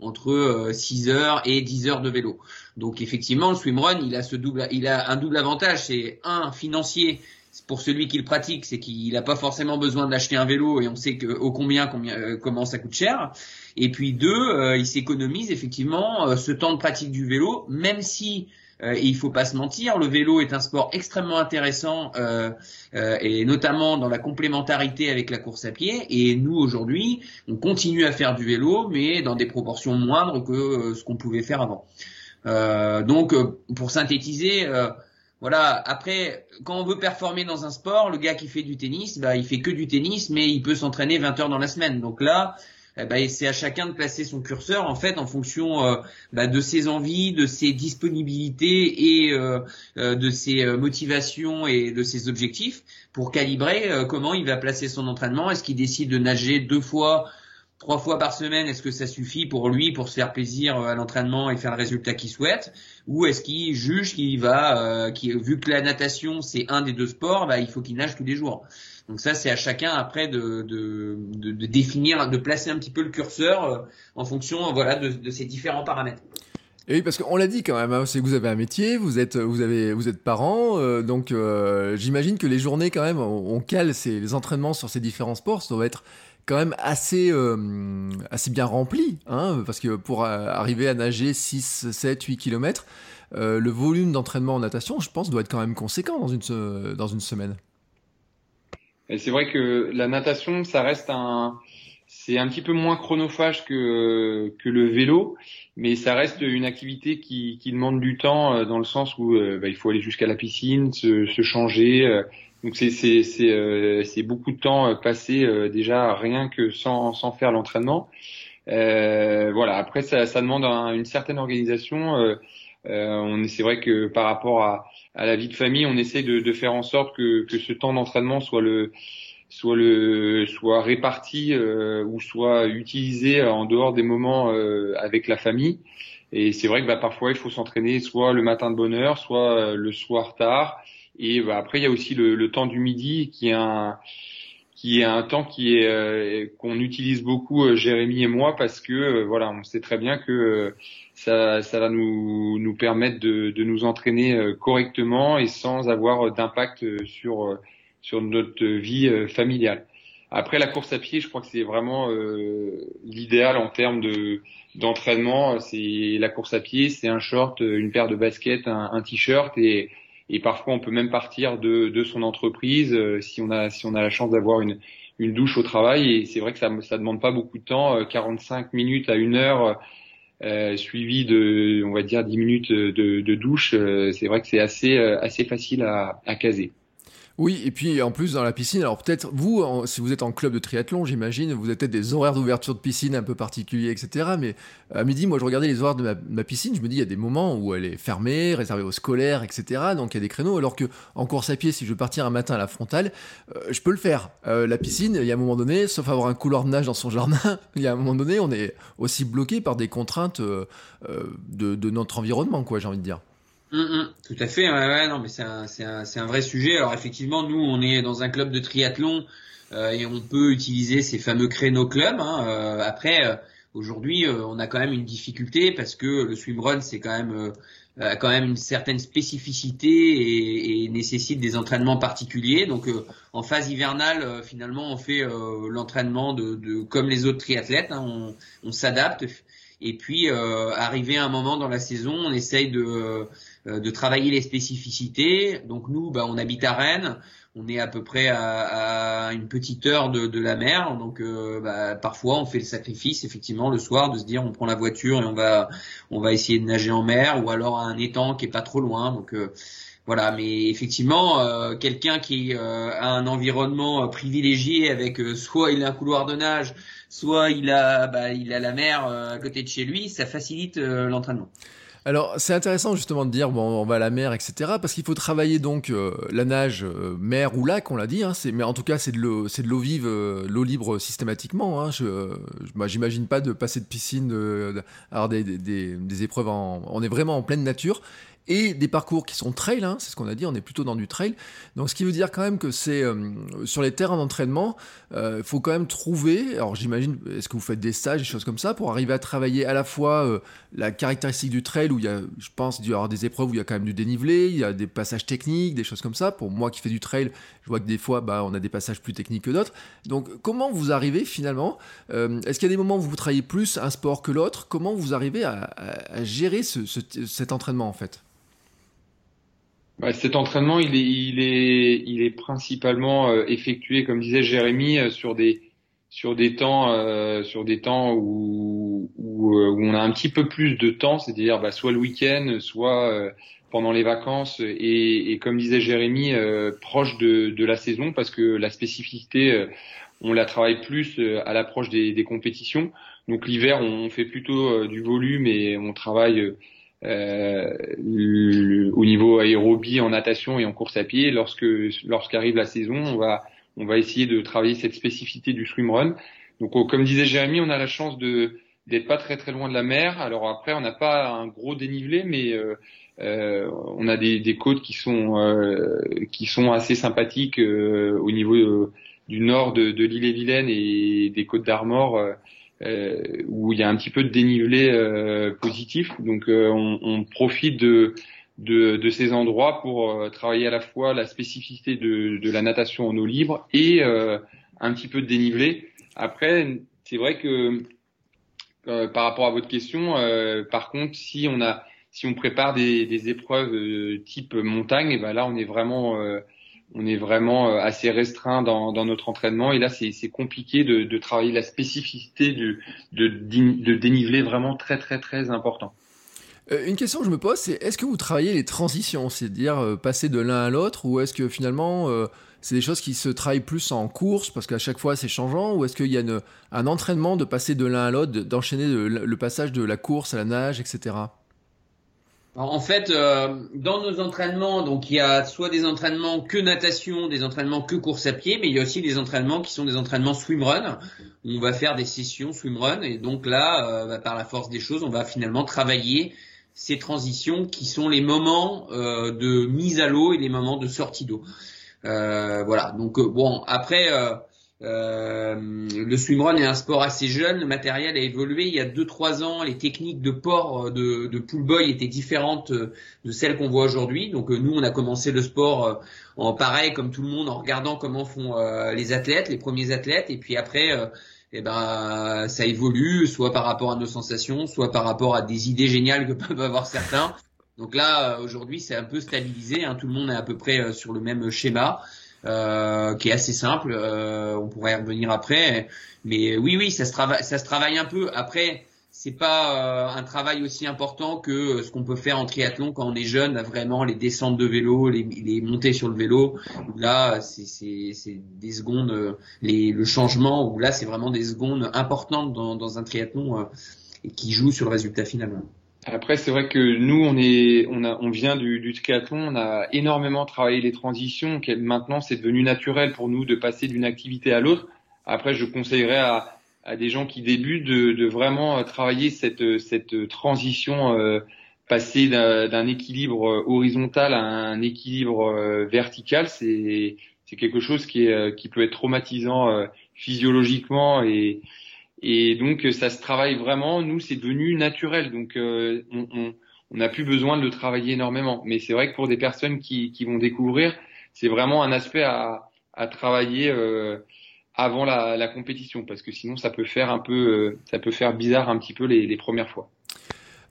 entre 6 heures et 10 heures de vélo. Donc effectivement le swimrun il a ce double, il a un double avantage, c'est un financier pour celui qui le pratique, c'est qu'il n'a pas forcément besoin d'acheter un vélo et on sait que au combien, combien comment ça coûte cher. Et puis deux, il s'économise effectivement ce temps de pratique du vélo, même si euh, et il faut pas se mentir, le vélo est un sport extrêmement intéressant euh, euh, et notamment dans la complémentarité avec la course à pied. Et nous aujourd'hui, on continue à faire du vélo, mais dans des proportions moindres que ce qu'on pouvait faire avant. donc, pour synthétiser. Voilà. Après, quand on veut performer dans un sport, le gars qui fait du tennis, bah, il fait que du tennis, mais il peut s'entraîner 20 heures dans la semaine. Donc là, eh ben, c'est à chacun de placer son curseur en fait en fonction euh, bah, de ses envies, de ses disponibilités et euh, euh, de ses motivations et de ses objectifs pour calibrer comment il va placer son entraînement. Est-ce qu'il décide de nager deux fois trois fois par semaine, est-ce que ça suffit pour lui pour se faire plaisir à l'entraînement et faire le résultat qu'il souhaite? Ou est-ce qu'il juge qu'il va, vu que la natation c'est un des deux sports, bah, il faut qu'il nage tous les jours? Donc ça, c'est à chacun après de, définir, de placer un petit peu le curseur euh, en fonction voilà, de, ces différents paramètres. Et oui, parce qu'on l'a dit quand même, hein, c'est que vous avez un métier, vous êtes, vous avez, vous êtes parent, euh, donc euh, j'imagine que les journées quand même, on, cale ces, les entraînements sur ces différents sports, ça doit être quand même assez, assez bien rempli, hein, parce que pour arriver à nager 6, 7, 8 km, le volume d'entraînement en natation, je pense, doit être quand même conséquent dans une, dans une semaine. C'est vrai que la natation, ça reste un, c'est un petit peu moins chronophage que que le vélo, mais ça reste une activité qui, qui demande du temps euh, dans le sens où euh, bah, il faut aller jusqu'à la piscine, se changer. Euh. donc c'est c'est c'est c'est beaucoup de temps passé déjà rien que sans sans faire l'entraînement. voilà. Après ça ça demande une certaine organisation. on c'est vrai que par rapport à à la vie de famille, on essaie de, de faire en sorte que, que ce temps d'entraînement soit le soit le soit réparti euh, ou soit utilisé en dehors des moments euh, avec la famille. Et c'est vrai que bah, parfois il faut s'entraîner soit le matin de bonne heure, soit euh, le soir tard. Et bah, après il y a aussi le, le, temps du midi qui est un qui est un temps qui est qu'on utilise beaucoup Jérémy et moi parce que voilà on sait très bien que ça, ça va nous, nous permettre de, de nous entraîner euh, correctement et sans avoir d'impact euh, sur, euh, sur notre vie familiale. Après la course à pied, je crois que c'est vraiment l'idéal en termes de d'entraînement. C'est la course à pied, c'est un short, une paire de baskets, un, un t-shirt et, et parfois on peut même partir de, de son entreprise si on a si on a la chance d'avoir une une douche au travail et c'est vrai que ça ça demande pas beaucoup de temps, 45 minutes à une heure euh, suivi de, on va dire, 10 minutes de, de douche, euh, c'est vrai que c'est assez, euh, assez facile à, à caser. Oui, et puis en plus dans la piscine, alors peut-être vous, si vous êtes en club de triathlon, j'imagine, vous avez des horaires d'ouverture de piscine un peu particuliers, etc. Mais à midi, moi je regardais les horaires de ma, piscine, je me dis il y a des moments où elle est fermée, réservée aux scolaires, etc. Donc il y a des créneaux, alors que en course à pied, si je veux partir un matin à la frontale, euh, je peux le faire. Euh, la piscine, il y a un moment donné, sauf avoir un couloir de nage dans son jardin, il y a un moment donné, on est aussi bloqué par des contraintes euh, de, de notre environnement, quoi, j'ai envie de dire. Hum, hum, tout à fait, ouais, ouais, non, mais c'est un, un, un, vrai sujet. Alors effectivement, nous, on est dans un club de triathlon euh, et on peut utiliser ces fameux créneaux clubs. Hein, euh, après, euh, aujourd'hui, euh, on a quand même une difficulté parce que le swimrun, c'est quand même a quand même une certaine spécificité et, et, nécessite des entraînements particuliers. Donc, en phase hivernale, finalement, on fait l'entraînement de, de, comme les autres triathlètes. Hein, on, on s'adapte. Et puis, arrivé à un moment dans la saison, on essaye de euh, de travailler les spécificités. Donc nous, bah, on habite à Rennes, on est à peu près à, à une petite heure de, de la mer, donc euh, bah, parfois on fait le sacrifice effectivement le soir de se dire on prend la voiture et on va on va essayer de nager en mer ou alors à un étang qui est pas trop loin. Donc euh, voilà, mais effectivement, quelqu'un qui a un environnement privilégié avec soit il a un couloir de nage, soit il a bah, il a la mer à côté de chez lui, ça facilite l'entraînement. Alors c'est intéressant justement de dire bon on va à la mer etc parce qu'il faut travailler donc euh, la nage euh, mer ou lac on l'a dit hein, mais en tout cas c'est de l'eau de vive euh, l'eau libre systématiquement hein, je, j'imagine pas de passer de piscine de, avoir des, des, des, épreuves en on est vraiment en pleine nature et des parcours qui sont trail, hein, c'est ce qu'on a dit, on est plutôt dans du trail. Donc ce qui veut dire quand même que c'est euh, sur les terrains d'entraînement, il euh, faut quand même trouver, alors j'imagine, est-ce que vous faites des stages, des choses comme ça, pour arriver à travailler à la fois euh, la caractéristique du trail, où il y a, je pense, il y avoir des épreuves où il y a quand même du dénivelé, il y a des passages techniques, des choses comme ça. Pour moi qui fais du trail, je vois que des fois, bah, on a des passages plus techniques que d'autres. Donc comment vous arrivez finalement, est-ce qu'il y a des moments où vous travaillez plus un sport que l'autre? Comment vous arrivez à, gérer cet entraînement en fait? Bah, cet entraînement, il est, il est, il est principalement euh, effectué, comme disait Jérémy, euh, sur des sur des temps euh, sur des temps où, où, où, on a un petit peu plus de temps, c'est-à-dire bah, soit le week-end, soit pendant les vacances, et, et comme disait Jérémy, proche de, de, la saison, parce que la spécificité, on la travaille plus à l'approche des, des, compétitions. Donc l'hiver, on fait plutôt du volume et on travaille euh, au niveau aérobie en natation et en course à pied. Lorsque lorsqu'arrive la saison, on va on va essayer de travailler cette spécificité du swimrun. Donc comme disait Jérémy, on a la chance de d'être pas très très loin de la mer. Alors après, on n'a pas un gros dénivelé, mais euh, euh, on a des, des côtes qui sont euh, qui sont assez sympathiques euh, au niveau du nord de, de l'île et des côtes d'Armor où il y a un petit peu de dénivelé euh, positif. Donc euh, on, on, profite de, de, de, ces endroits pour travailler à la fois la spécificité de, de la natation en eau libre et un petit peu de dénivelé. Après, c'est vrai que par rapport à votre question, par contre, si on a si on prépare des, des épreuves type montagne, et ben là on est vraiment on est vraiment euh, assez restreint dans, notre entraînement et là c'est compliqué de, travailler la spécificité du, de, de dénivelé vraiment très très très important. Euh, une question que je me pose, c'est est-ce que vous travaillez les transitions, c'est-à-dire euh, passer de l'un à l'autre, ou est-ce que finalement c'est des choses qui se travaillent plus en course parce qu'à chaque fois c'est changeant, ou est-ce qu'il y a un entraînement de passer de l'un à l'autre, d'enchaîner le passage de la course à la nage, etc. En fait, euh, dans nos entraînements, donc il y a soit des entraînements que natation, des entraînements que course à pied, mais il y a aussi des entraînements qui sont des entraînements swimrun. On va faire des sessions swimrun et donc là, euh, bah, par la force des choses, on va finalement travailler ces transitions qui sont les moments euh, de mise à l'eau et les moments de sortie d'eau. voilà. Donc bon, après. Euh, le swimrun est un sport assez jeune, le matériel a évolué. Il y a 2-3 ans, les techniques de port euh, de, de pool boy étaient différentes euh, de celles qu'on voit aujourd'hui. Donc nous, on a commencé le sport en pareil comme tout le monde, en regardant comment font les athlètes, les premiers athlètes, et puis après, eh ben ça évolue, soit par rapport à nos sensations, soit par rapport à des idées géniales que peuvent avoir certains. Donc là, aujourd'hui, c'est un peu stabilisé. Hein. tout le monde est à peu près sur le même schéma. Euh, qui est assez simple. Euh, on pourrait y revenir après, mais oui, oui, ça se travaille, ça se travaille un peu. Après, c'est pas euh, un travail aussi important que ce qu'on peut faire en triathlon quand on est jeune, vraiment les descentes de vélo, les, les montées sur le vélo. Là, c'est des secondes, les, le changement. Où là, c'est vraiment des secondes importantes dans, dans un triathlon et qui jouent sur le résultat finalement. Après, c'est vrai que nous, on est, on a, on vient du, du triathlon, on a énormément travaillé les transitions. Maintenant, c'est devenu naturel pour nous de passer d'une activité à l'autre. Après, je conseillerais à, à des gens qui débutent de, de vraiment euh, travailler cette, cette transition, euh, passer d'un équilibre horizontal à un équilibre euh, vertical. C'est, c'est quelque chose qui est, qui peut être traumatisant euh, physiologiquement et et donc ça se travaille vraiment. Nous, c'est devenu naturel. Donc euh, on, n'a plus besoin de le travailler énormément. Mais c'est vrai que pour des personnes qui, vont découvrir, c'est vraiment un aspect à, travailler euh, avant la, compétition, parce que sinon ça peut faire un peu, euh, ça peut faire bizarre un petit peu les, premières fois.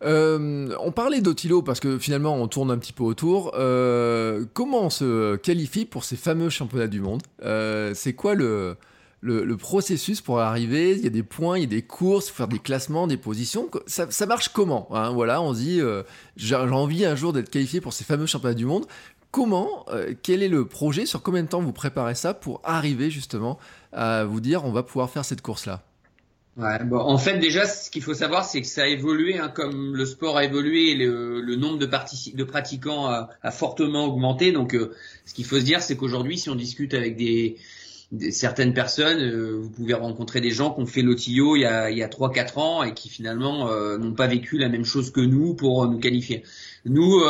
Euh, on parlait d'Otilo parce que finalement on tourne un petit peu autour. Euh, comment on se qualifie pour ces fameux championnats du monde? Euh, C'est quoi le, le, processus pour arriver. Il y a des points, il y a des courses, faire des classements, des positions. Ça, marche comment hein? Voilà, on dit, euh, j'ai envie un jour d'être qualifié pour ces fameux championnats du monde. Comment, euh, quel est le projet? Sur combien de temps vous préparez ça pour arriver justement à vous dire on va pouvoir faire cette course-là? Ouais, bon, en fait, déjà, ce qu'il faut savoir, c'est que ça a évolué, hein, comme le sport a évolué, le, le nombre de, de pratiquants a, a, fortement augmenté. Donc, euh, ce qu'il faut se dire, c'est qu'aujourd'hui, si on discute avec des, certaines personnes, euh, vous pouvez rencontrer des gens qui ont fait l'OTIO il y a, il y a 3-4 ans et qui finalement euh, n'ont pas vécu la même chose que nous pour nous qualifier. Nous,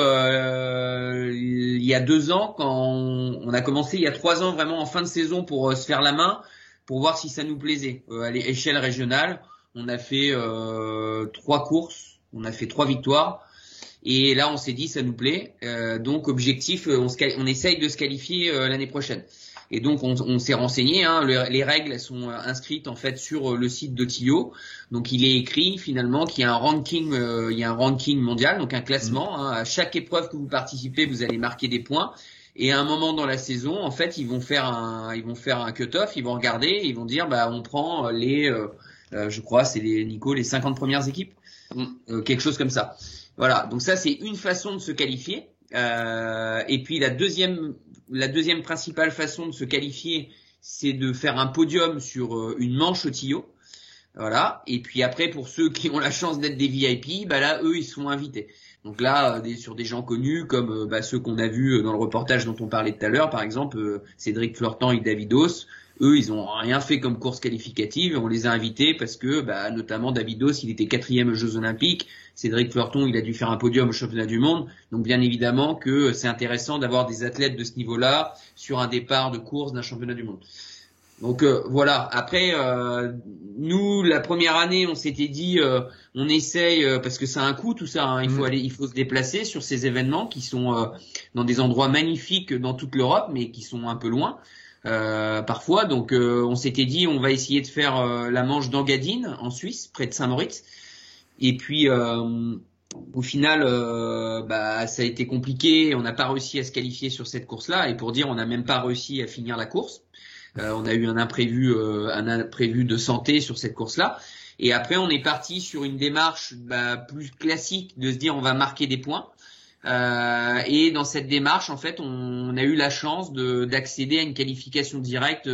il y a deux ans, quand on, a commencé, il y a trois ans vraiment en fin de saison pour se faire la main, pour voir si ça nous plaisait. Euh, à l'échelle régionale, on a fait euh, trois courses, on a fait trois victoires. Et là, on s'est dit, ça nous plaît. Euh, donc, objectif, on, on, essaye de se qualifier l'année prochaine. Et donc, on, on s'est renseigné. Hein, les règles sont inscrites en fait sur le site de Tio. Donc, il est écrit finalement qu'il y a un ranking, il y a un ranking mondial, donc un classement. Hein. à chaque épreuve que vous participez, vous allez marquer des points. Et à un moment dans la saison, en fait, ils vont faire un, ils vont faire un cut-off, ils vont regarder, ils vont dire, bah, on prend les, euh, euh, je crois, c'est les Nico, les 50 premières équipes, mm. euh, quelque chose comme ça. Voilà. Donc ça, c'est une façon de se qualifier. Et puis la deuxième, la deuxième principale façon de se qualifier, c'est de faire un podium sur une manche au tillot. Voilà. Et puis après, pour ceux qui ont la chance d'être des VIP, bah là, eux, ils sont invités. Donc là, euh, sur des gens connus comme euh, bah, ceux qu'on a vus euh, dans le reportage dont on parlait tout à l'heure, par exemple Cédric Flortan et Davidos, eux, ils ont rien fait comme course qualificative. On les a invités parce que, bah, notamment Davidos, il était quatrième aux Jeux Olympiques. Cédric Florton, il a dû faire un podium au Championnat du Monde. Donc, bien évidemment que c'est intéressant d'avoir des athlètes de ce niveau-là sur un départ de course d'un Championnat du Monde. Donc euh, voilà. Après, euh, nous, la première année, on s'était dit, euh, on essaye parce que ça a un coût tout ça. Hein, il faut mm. aller, il faut se déplacer sur ces événements qui sont dans des endroits magnifiques dans toute l'Europe, mais qui sont un peu loin parfois. Donc on s'était dit, on va essayer de faire la manche d'Angadine en Suisse, près de Saint-Moritz. Et puis au final, bah, ça a été compliqué. On n'a pas réussi à se qualifier sur cette course-là. Et pour dire, on n'a même pas réussi à finir la course. Euh, on a eu un imprévu, euh, un imprévu de santé sur cette course-là. Et après, on est parti sur une démarche bah, plus classique de se dire on va marquer des points. Euh, et dans cette démarche, en fait, on, a eu la chance d'accéder à une qualification directe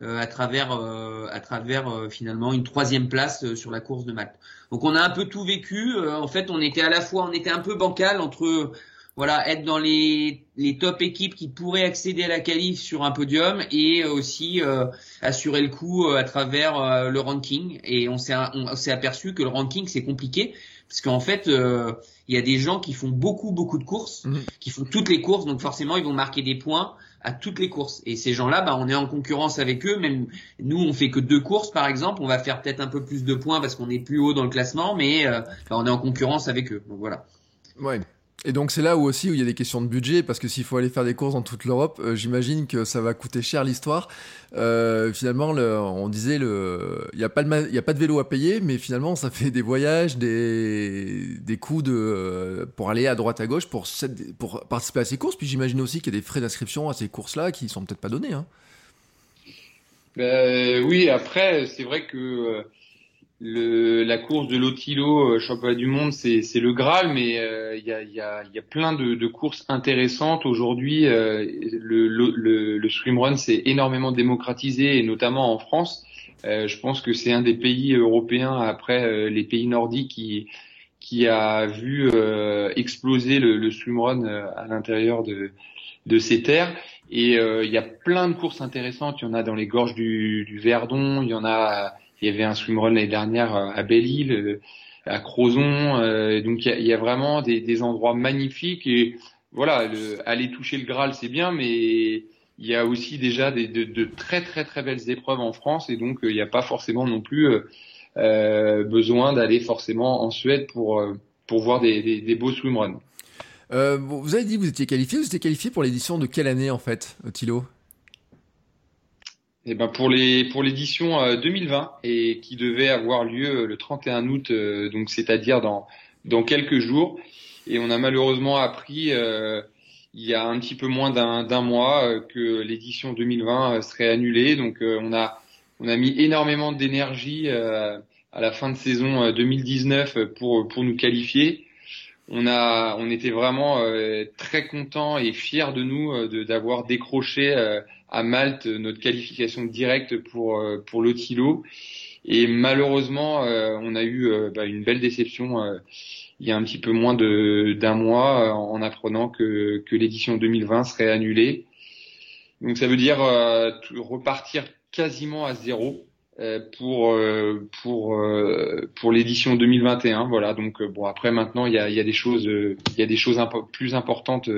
à travers, à travers finalement une troisième place sur la course de Malte. Donc on a un peu tout vécu. en fait, on était à la fois, on était un peu bancal entre voilà, être dans les, les top équipes qui pourraient accéder à la qualif sur un podium et aussi euh, assurer le coup euh, à travers euh, le ranking. Et on s'est aperçu que le ranking c'est compliqué parce qu'en fait il y a des gens qui font beaucoup beaucoup de courses, mhm. qui font toutes les courses, donc forcément ils vont marquer des points à toutes les courses. Et ces gens-là, bah, on est en concurrence avec eux. Même nous, on fait que deux courses, par exemple. On va faire peut-être un peu plus de points parce qu'on est plus haut dans le classement, mais bah, on est en concurrence avec eux. Donc voilà. Ouais. Et donc c'est là où aussi où il y a des questions de budget parce que s'il faut aller faire des courses dans toute l'Europe, euh, j'imagine que ça va coûter cher l'histoire. Euh, finalement, le, on disait le, il n'y a pas de y a pas de vélo à payer, mais finalement ça fait des voyages, des des coûts de pour aller à droite à gauche pour pour participer à ces courses. Puis j'imagine aussi qu'il y a des frais d'inscription à ces courses là qui sont peut-être pas donnés. Hein. Ben, oui, après c'est vrai que euh, le, la course de l'Otilo euh, championnat du monde, c'est, le Graal, mais euh, il y, a, y, a, y, a, plein de, de courses intéressantes aujourd'hui. Euh, le, le, le swimrun s'est énormément démocratisé, et notamment en France. je pense que c'est un des pays européens après les pays nordiques qui qui a vu exploser le, le swimrun à l'intérieur de de ces terres. Et il y a plein de courses intéressantes. Il y en a dans les gorges du, du Verdon, il y en a il y avait un swimrun l'année dernière euh, à Belle-Île, euh, à Crozon. Euh, donc il y, a, vraiment des, des, endroits magnifiques et voilà, aller toucher le Graal c'est bien, mais il y a aussi déjà des, de, de, très très très belles épreuves en France et donc il n'y a pas forcément non plus euh, besoin d'aller forcément en Suède pour pour voir des, des, des beaux swimruns. Euh, vous avez dit que vous étiez qualifié. Vous étiez qualifié pour l'édition de quelle année en fait, Thilo? Eh ben pour les pour l'édition 2020 euh, et qui devait avoir lieu le 31 août, euh, donc c'est-à-dire dans dans quelques jours. Et on a malheureusement appris euh, il y a un petit peu moins d'un d'un mois que l'édition 2020 serait annulée. Donc on a on a mis énormément d'énergie à la fin de saison 2019 pour pour nous qualifier. On a on était vraiment très contents et fiers de nous d'avoir décroché à Malte notre qualification directe pour euh, pour l'Otilo. Et malheureusement, on a eu bah, une belle déception il y a un petit peu moins de d'un mois en apprenant que, que l'édition 2020 serait annulée. Donc ça veut dire repartir quasiment à zéro euh, pour euh, pour euh, pour l'édition 2021 voilà. Donc bon après maintenant il y a il y a des choses il y a des choses plus importantes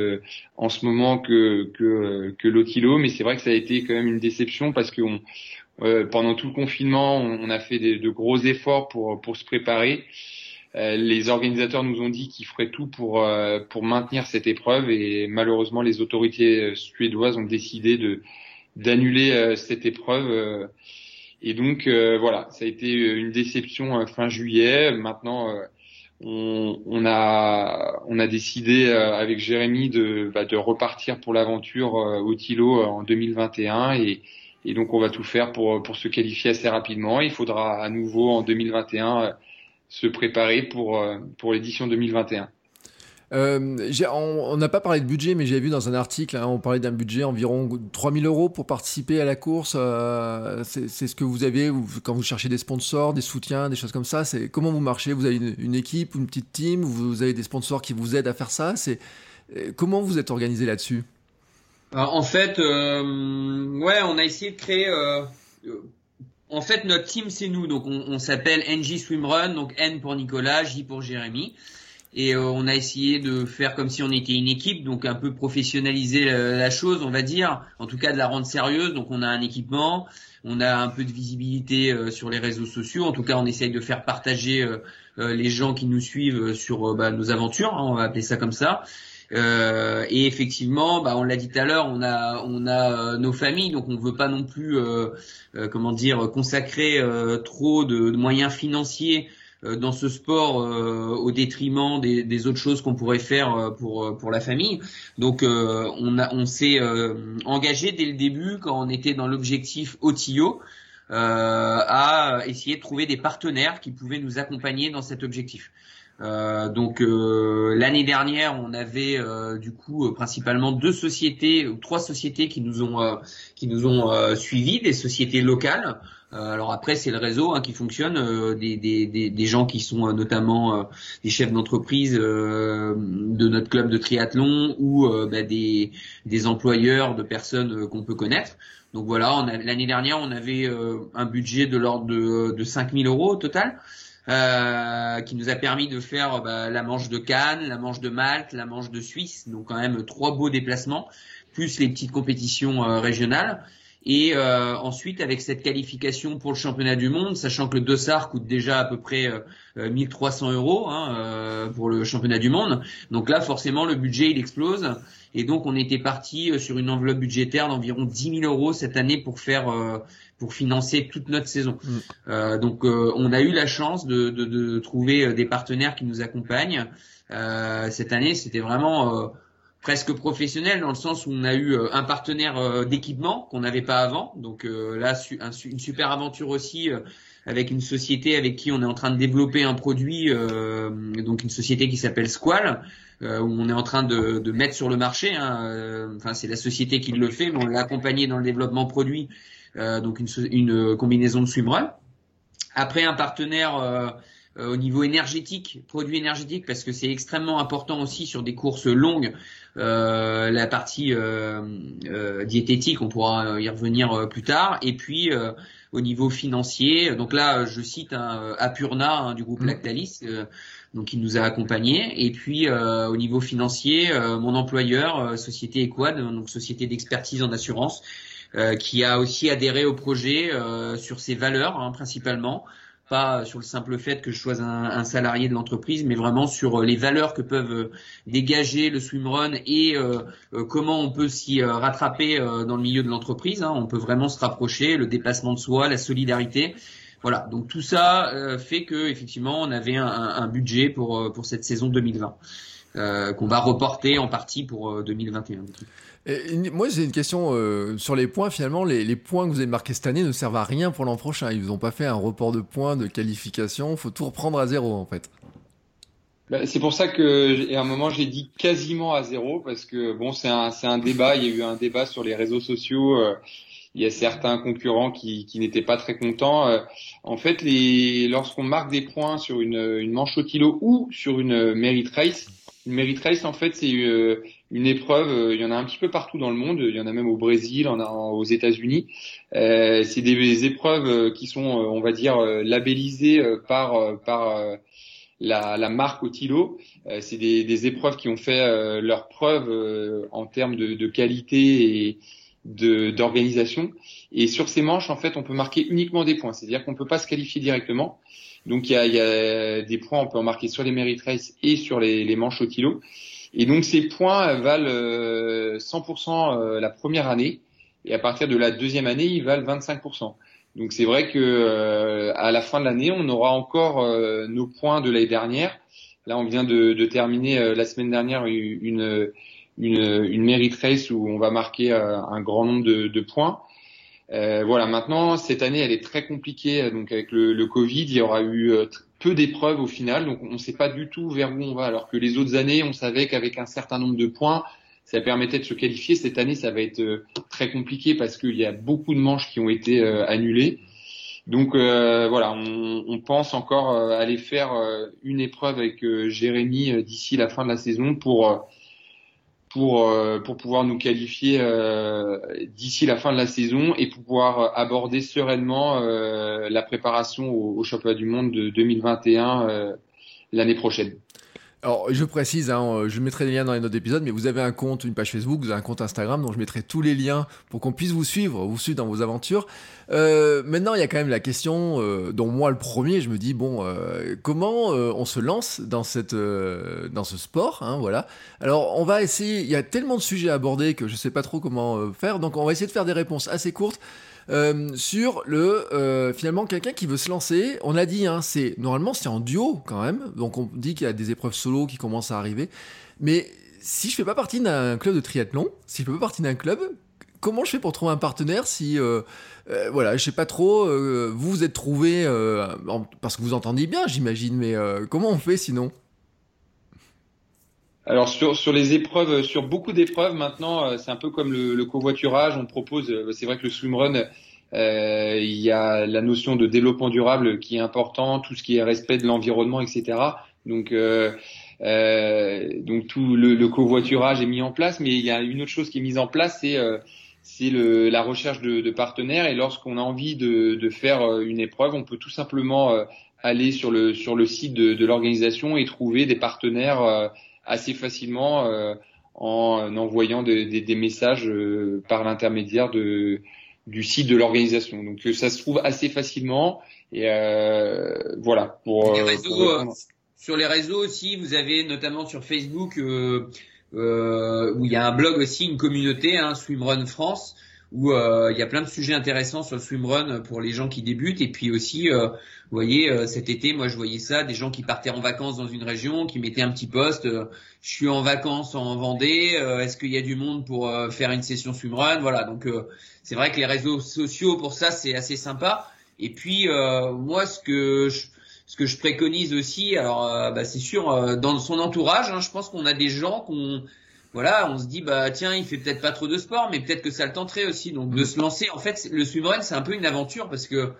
en ce moment que que que l'Otilo mais c'est vrai que ça a été quand même une déception parce que pendant tout le confinement on, a fait de gros efforts pour pour se préparer. Les organisateurs nous ont dit qu'ils feraient tout pour pour maintenir cette épreuve et malheureusement les autorités suédoises ont décidé de d'annuler cette épreuve et donc euh, voilà, ça a été une déception euh, fin juillet. Maintenant, euh, on, on, a on a décidé avec Jérémy de, bah, de repartir pour l'aventure au Tilo en 2021 et, et donc on va tout faire pour pour se qualifier assez rapidement. Il faudra à nouveau en 2021 se préparer pour pour l'édition 2021. Euh, on n'a pas parlé de budget, mais j'ai vu dans un article, hein, on parlait d'un budget environ 3000 euros pour participer à la course. Euh, c'est ce que vous avez quand vous cherchez des sponsors, des soutiens, des choses comme ça. Comment vous marchez? Vous avez une, équipe, une petite team Vous avez des sponsors qui vous aident à faire ça? Euh, comment vous êtes organisé là-dessus? En fait, ouais, on a essayé de créer. en fait, notre team, c'est nous. Donc, on, on s'appelle NJ Swimrun. Donc, N pour Nicolas, J pour Jérémy et euh, on a essayé de faire comme si on était une équipe, donc un peu professionnaliser la, chose, on va dire, en tout cas de la rendre sérieuse. Donc on a un équipement, on a un peu de visibilité euh, sur les réseaux sociaux. En tout cas, on essaye de faire partager euh, les gens qui nous suivent sur bah, nos aventures, hein, on va appeler ça comme ça. et effectivement, bah, on l'a dit tout à l'heure, on a on a nos familles, donc on ne veut pas non plus, comment dire, consacrer trop de, de, moyens financiers euh, dans ce sport euh, au détriment des, des autres choses qu'on pourrait faire euh, pour pour la famille. Donc on a on s'est engagé dès le début quand on était dans l'objectif OTIO à essayer de trouver des partenaires qui pouvaient nous accompagner dans cet objectif. Euh, donc euh, l'année dernière, on avait euh, du coup principalement deux sociétés ou trois sociétés qui nous ont qui nous ont suivis, des sociétés locales. Alors après, c'est le réseau hein, qui fonctionne, des, des, des, des, gens qui sont notamment des chefs d'entreprise de notre club de triathlon ou bah, des, des employeurs de personnes qu'on peut connaître. Donc voilà, l'année dernière, on avait un budget de l'ordre de, de 5000 euros au total. Euh, qui nous a permis de faire bah, la manche de Cannes, la manche de Malte, la manche de Suisse, donc quand même trois beaux déplacements, plus les petites compétitions euh, régionales. Et euh, ensuite, avec cette qualification pour le championnat du monde, sachant que le dossard coûte déjà à peu près 1300 euros hein, pour le championnat du monde, donc là forcément le budget il explose. Et donc on était parti sur une enveloppe budgétaire d'environ 10 000 euros cette année pour faire pour financer toute notre saison. Mm. Euh, donc euh, on a eu la chance de, de, de, trouver euh, des partenaires qui nous accompagnent. Euh, cette année, c'était vraiment euh, presque professionnel dans le sens où on a eu un partenaire d'équipement qu'on n'avait pas avant. Donc là, une super aventure aussi avec une société avec qui on est en train de développer un produit, donc une société qui s'appelle Squall. où on est en train de, mettre sur le marché. Hein, enfin, c'est la société qui le fait, mais on l'a accompagné dans le développement produit euh, donc une, combinaison de swimrun. Après un partenaire euh, au niveau énergétique, produit énergétique, parce que c'est extrêmement important aussi sur des courses longues. Euh, la partie euh, euh, diététique, on pourra y revenir plus tard. Et puis au niveau financier, donc là, je cite un Apurna hein, du groupe mmh. Lactalis, donc qui nous a accompagnés. Et puis au niveau financier, mon employeur, société Equad, donc société d'expertise en assurance, euh, qui a aussi adhéré au projet euh, sur ses valeurs hein, principalement, pas sur le simple fait que je sois un, salarié de l'entreprise, mais vraiment sur euh, les valeurs que peuvent dégager le swimrun et comment on peut s'y rattraper dans le milieu de l'entreprise. Hein. On peut vraiment se rapprocher, le dépassement de soi, la solidarité. Voilà, donc tout ça fait que effectivement on avait un, un budget pour pour cette saison 2020 qu'on va reporter en partie pour 2021 moi, j'ai une question euh, sur les points. Finalement, les, points que vous avez marqués cette année ne servent à rien pour l'an prochain. Ils vous ont pas fait un report de points, de qualification. faut tout reprendre à zéro, en fait. Bah, c'est pour ça que, à un moment, j'ai dit quasiment à zéro parce que bon, c'est un, un débat. Il y a eu un débat sur les réseaux sociaux. Euh, il y a certains concurrents qui, qui n'étaient pas très contents. en fait, les, lorsqu'on marque des points sur une, une manche au kilo ou sur une merit race, une merit race, en fait, c'est une épreuve. Il y en a un petit peu partout dans le monde. Il y en a même au Brésil, aux États-Unis. Euh, c'est des épreuves qui sont, on va dire, labellisées par par la, la marque Otilo. Euh, c'est des, des, épreuves qui ont fait euh, leur preuve euh, en termes de, de, qualité et d'organisation. Et sur ces manches, en fait, on peut marquer uniquement des points. C'est-à-dire qu'on peut pas se qualifier directement. Donc il y a, y a, des points, on peut en marquer sur les Merit Race et sur les, les manches Otilo. Et donc ces points valent 100% la première année. Et à partir de la deuxième année, ils valent 25%. Donc c'est vrai que euh, à la fin de l'année, on aura encore euh, nos points de l'année dernière. Là, on vient de, de terminer euh, la semaine dernière une, une, une race où on va marquer un grand nombre de, de points. Voilà, maintenant cette année, elle est très compliquée. Donc avec le, le Covid, il y aura eu peu d'épreuves au final, donc on ne sait pas du tout vers où on va. Alors que les autres années, on savait qu'avec un certain nombre de points, ça permettait de se qualifier. Cette année, ça va être euh, très compliqué parce qu'il y a beaucoup de manches qui ont été euh, annulées. Donc euh, voilà, on, on, pense encore aller faire une épreuve avec Jérémy d'ici la fin de la saison pour pour pour pouvoir nous qualifier d'ici la fin de la saison et pouvoir aborder sereinement la préparation au, au, championnat du monde de 2021 l'année prochaine. Alors, je précise, hein, euh, je mettrai les liens dans les notes d'épisode, mais vous avez un compte, une page Facebook, vous avez un compte Instagram, donc je mettrai tous les liens pour qu'on puisse vous suivre, vous suivre dans vos aventures. Euh, maintenant, il y a quand même la question, euh, dont moi le premier, je me dis, bon, euh, comment euh, on se lance dans, cette, euh, dans ce sport hein, voilà. Alors, on va essayer, il y a tellement de sujets à aborder que je sais pas trop comment faire, donc on va essayer de faire des réponses assez courtes. Euh, sur le euh, finalement quelqu'un qui veut se lancer. On a dit, hein, c'est normalement c'est en duo quand même, donc on dit qu'il y a des épreuves solo qui commencent à arriver. Mais si je fais pas partie d'un club de triathlon, si je fais pas partie d'un club, comment je fais pour trouver un partenaire si euh, voilà je sais pas trop vous vous êtes trouvé parce que vous entendez bien j'imagine mais comment on fait sinon? Alors sur, sur les épreuves, sur beaucoup d'épreuves maintenant, euh, c'est un peu comme le, le covoiturage. On propose, euh, c'est vrai que le swimrun, euh, il y a la notion de développement durable qui est important, tout ce qui est respect de l'environnement, etc. Donc euh, euh, donc tout le, le, covoiturage est mis en place, mais il y a une autre chose qui est mise en place, c'est c'est la recherche de, partenaires. Et lorsqu'on a envie de, faire une épreuve, on peut tout simplement aller sur le sur le site de l'organisation et trouver des partenaires assez facilement euh, en envoyant des, des messages euh, par l'intermédiaire de du site de l'organisation. Donc euh, ça se trouve assez facilement. Et voilà pour, sur les réseaux aussi, vous avez notamment sur Facebook euh, euh, où il y a un blog aussi, une communauté, hein, Swimrun France, où euh, il y a plein de sujets intéressants sur le swimrun pour les gens qui débutent. Et puis aussi euh, vous voyez euh, cet été moi je voyais ça des gens qui partaient en vacances dans une région qui mettaient un petit poste je suis en vacances en Vendée est-ce qu'il y a du monde pour faire une session swimrun voilà donc c'est vrai que les réseaux sociaux pour ça c'est assez sympa. Et puis moi ce que je, ce que je préconise aussi alors bah, c'est sûr dans son entourage hein, je pense qu'on a des gens qu'on voilà, on se dit bah tiens, il fait peut-être pas trop de sport, mais peut-être que ça le tenterait aussi. Donc de se lancer, en fait, le swimrun c'est un peu une aventure parce que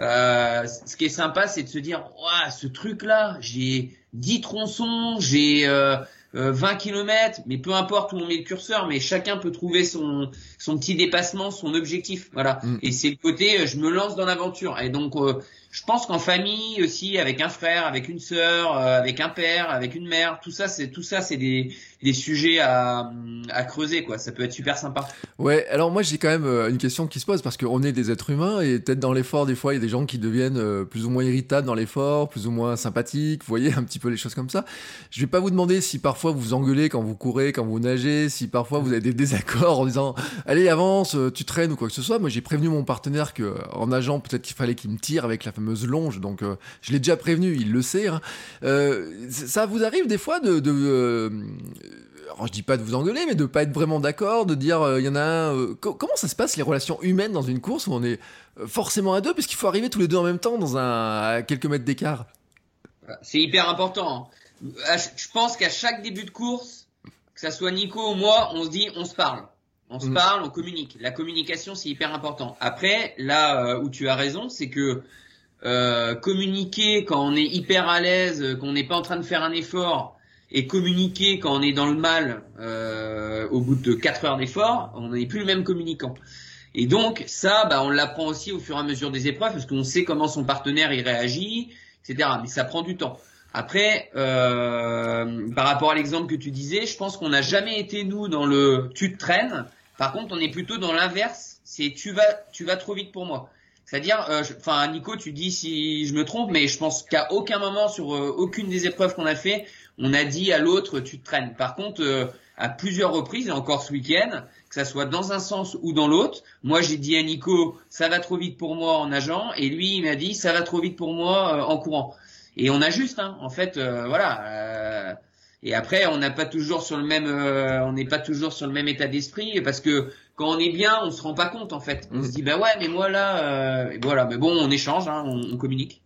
euh, ce qui est sympa, c'est de se dire, waouh, ce truc-là, j'ai 10 tronçons, j'ai euh, 20 euh, km, mais peu importe où on met le curseur, mais chacun peut trouver son son petit dépassement, son objectif, voilà. Mm. Et c'est le côté, euh, je me lance dans l'aventure. Et donc, euh, je pense qu'en famille aussi, avec un frère, avec une sœur, avec un père, avec une mère, tout ça, c'est tout ça, c'est des des sujets à, à creuser quoi. Ça peut être super sympa. Ouais, alors moi j'ai quand même euh, une question qui se pose parce qu'on est des êtres humains et peut-être dans l'effort des fois il y a des gens qui deviennent euh, plus ou moins irritables dans l'effort, plus ou moins sympathiques. Vous voyez un petit peu les choses comme ça. Je vais pas vous demander si parfois vous vous engueulez quand vous courez, quand vous nagez, si parfois vous avez des désaccords en disant allez avance, euh, tu traînes ou quoi que ce soit. Moi j'ai prévenu mon partenaire que en nageant peut-être qu'il fallait qu'il me tire avec la fameuse longe. Donc je l'ai déjà prévenu, il le sait. Hein. ça vous arrive des fois de, de alors je dis pas de vous engueuler, mais de pas être vraiment d'accord, de dire il euh, y en a un. Euh, comment ça se passe les relations humaines dans une course où on est euh, forcément à deux, puisqu'il faut arriver tous les deux en même temps dans un à quelques mètres d'écart? C'est hyper important. Je pense qu'à chaque début de course, que ça soit Nico ou moi, on se dit on se parle. On se mm. parle, on communique. La communication, c'est hyper important. Après, là où tu as raison, c'est que euh, communiquer quand on est hyper à l'aise, qu'on n'est pas en train de faire un effort, et communiquer quand on est dans le mal euh, au bout de 4 heures d'effort, on n'est plus le même communicant. Et donc ça, bah, on l'apprend aussi au fur et à mesure des épreuves parce qu'on sait comment son partenaire y réagit, etc. Mais ça prend du temps. Après, euh, par rapport à l'exemple que tu disais, je pense qu'on n'a jamais été nous dans le tu te traînes. Par contre, on est plutôt dans l'inverse. C'est tu vas, tu vas trop vite pour moi. C'est-à-dire, euh, enfin Nico, tu dis si je me trompe, mais je pense qu'à aucun moment sur euh, aucune des épreuves qu'on a fait, on a dit à l'autre tu te traînes. Par contre, euh, à plusieurs reprises, et encore ce week-end, que ça soit dans un sens ou dans l'autre, moi j'ai dit à Nico ça va trop vite pour moi en nageant, et lui il m'a dit ça va trop vite pour moi en courant. Et on ajuste, hein. en fait, voilà. et après, on n'a pas toujours sur le même, on n'est pas toujours sur le même état d'esprit parce que quand on est bien, on se rend pas compte en fait. On se dit bah ouais, mais moi là, euh, voilà. Mais bon, on échange, hein, on, communique.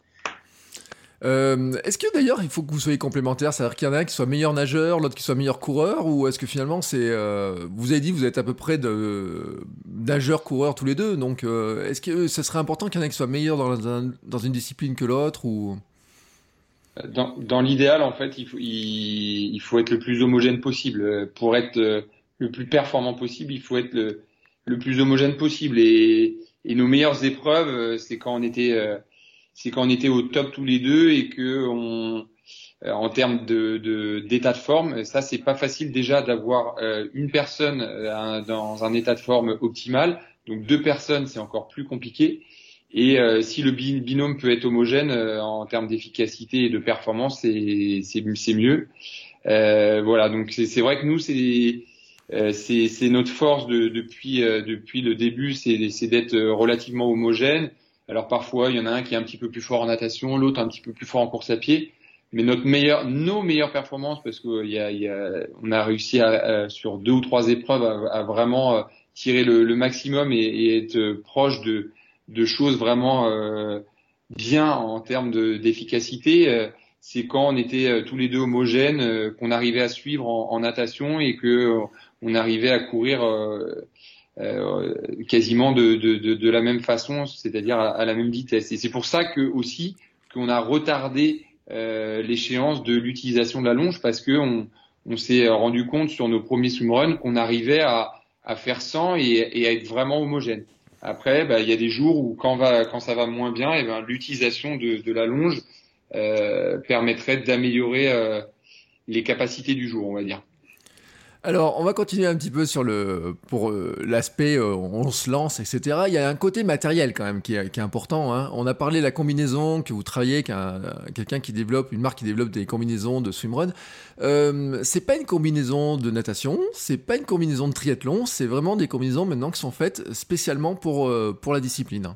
Euh, est-ce que d'ailleurs il faut que vous soyez complémentaires, c'est-à-dire qu'il y en a un qui soit meilleur nageur, l'autre qui soit meilleur coureur, ou est-ce que finalement c'est, euh, vous avez dit vous êtes à peu près de nageurs coureurs tous les deux, donc est-ce que ce serait important qu'il y en ait qui soit meilleur dans, une discipline que l'autre ou? Dans, l'idéal, en fait, il faut, être le plus homogène possible. Pour être le plus performant possible, il faut être le, plus homogène possible. Et, nos meilleures épreuves, euh, c'est quand on était, euh, c'est quand on était au top tous les deux et que on, euh, en termes de d'état de, forme, ça c'est pas facile déjà d'avoir une personne dans un état de forme optimal. Donc deux personnes, c'est encore plus compliqué. Et si le binôme peut être homogène en termes d'efficacité et de performance, c'est mieux. voilà, donc c'est vrai que nous c'est euh, notre force de, depuis, euh, depuis le début, c'est d'être euh, relativement homogène. Alors parfois, il y en a un qui est un petit peu plus fort en natation, l'autre un petit peu plus fort en course à pied. Mais notre meilleur, nos meilleures performances, parce qu'on y a, y a, on a réussi à, sur deux ou trois épreuves à, vraiment tirer le, le maximum et, et, être proche de, de choses vraiment bien en termes d'efficacité. c'est quand on était tous les deux homogènes, qu'on arrivait à suivre en, en natation et que on arrivait à courir euh, euh, quasiment de, la même façon, c'est-à-dire à, la même vitesse. Et c'est pour ça que aussi qu'on a retardé euh, l'échéance de l'utilisation de la longe parce que on, s'est rendu compte sur nos premiers swimruns qu'on arrivait à, faire 100 et, à être vraiment homogène. Après, bah, il y a des jours où quand, ça va moins bien, et ben, l'utilisation de, la longe euh, permettrait d'améliorer euh, les capacités du jour, on va dire. Alors, on va continuer un petit peu sur le pour euh, l'aspect euh, on se lance, etc. Il y a un côté matériel quand même qui est, important. Hein. On a parlé de la combinaison que vous travaillez avec quelqu'un qui développe une marque qui développe des combinaisons de swimrun. Euh, c'est pas une combinaison de natation, c'est pas une combinaison de triathlon, c'est vraiment des combinaisons maintenant qui sont faites spécialement pour pour la discipline.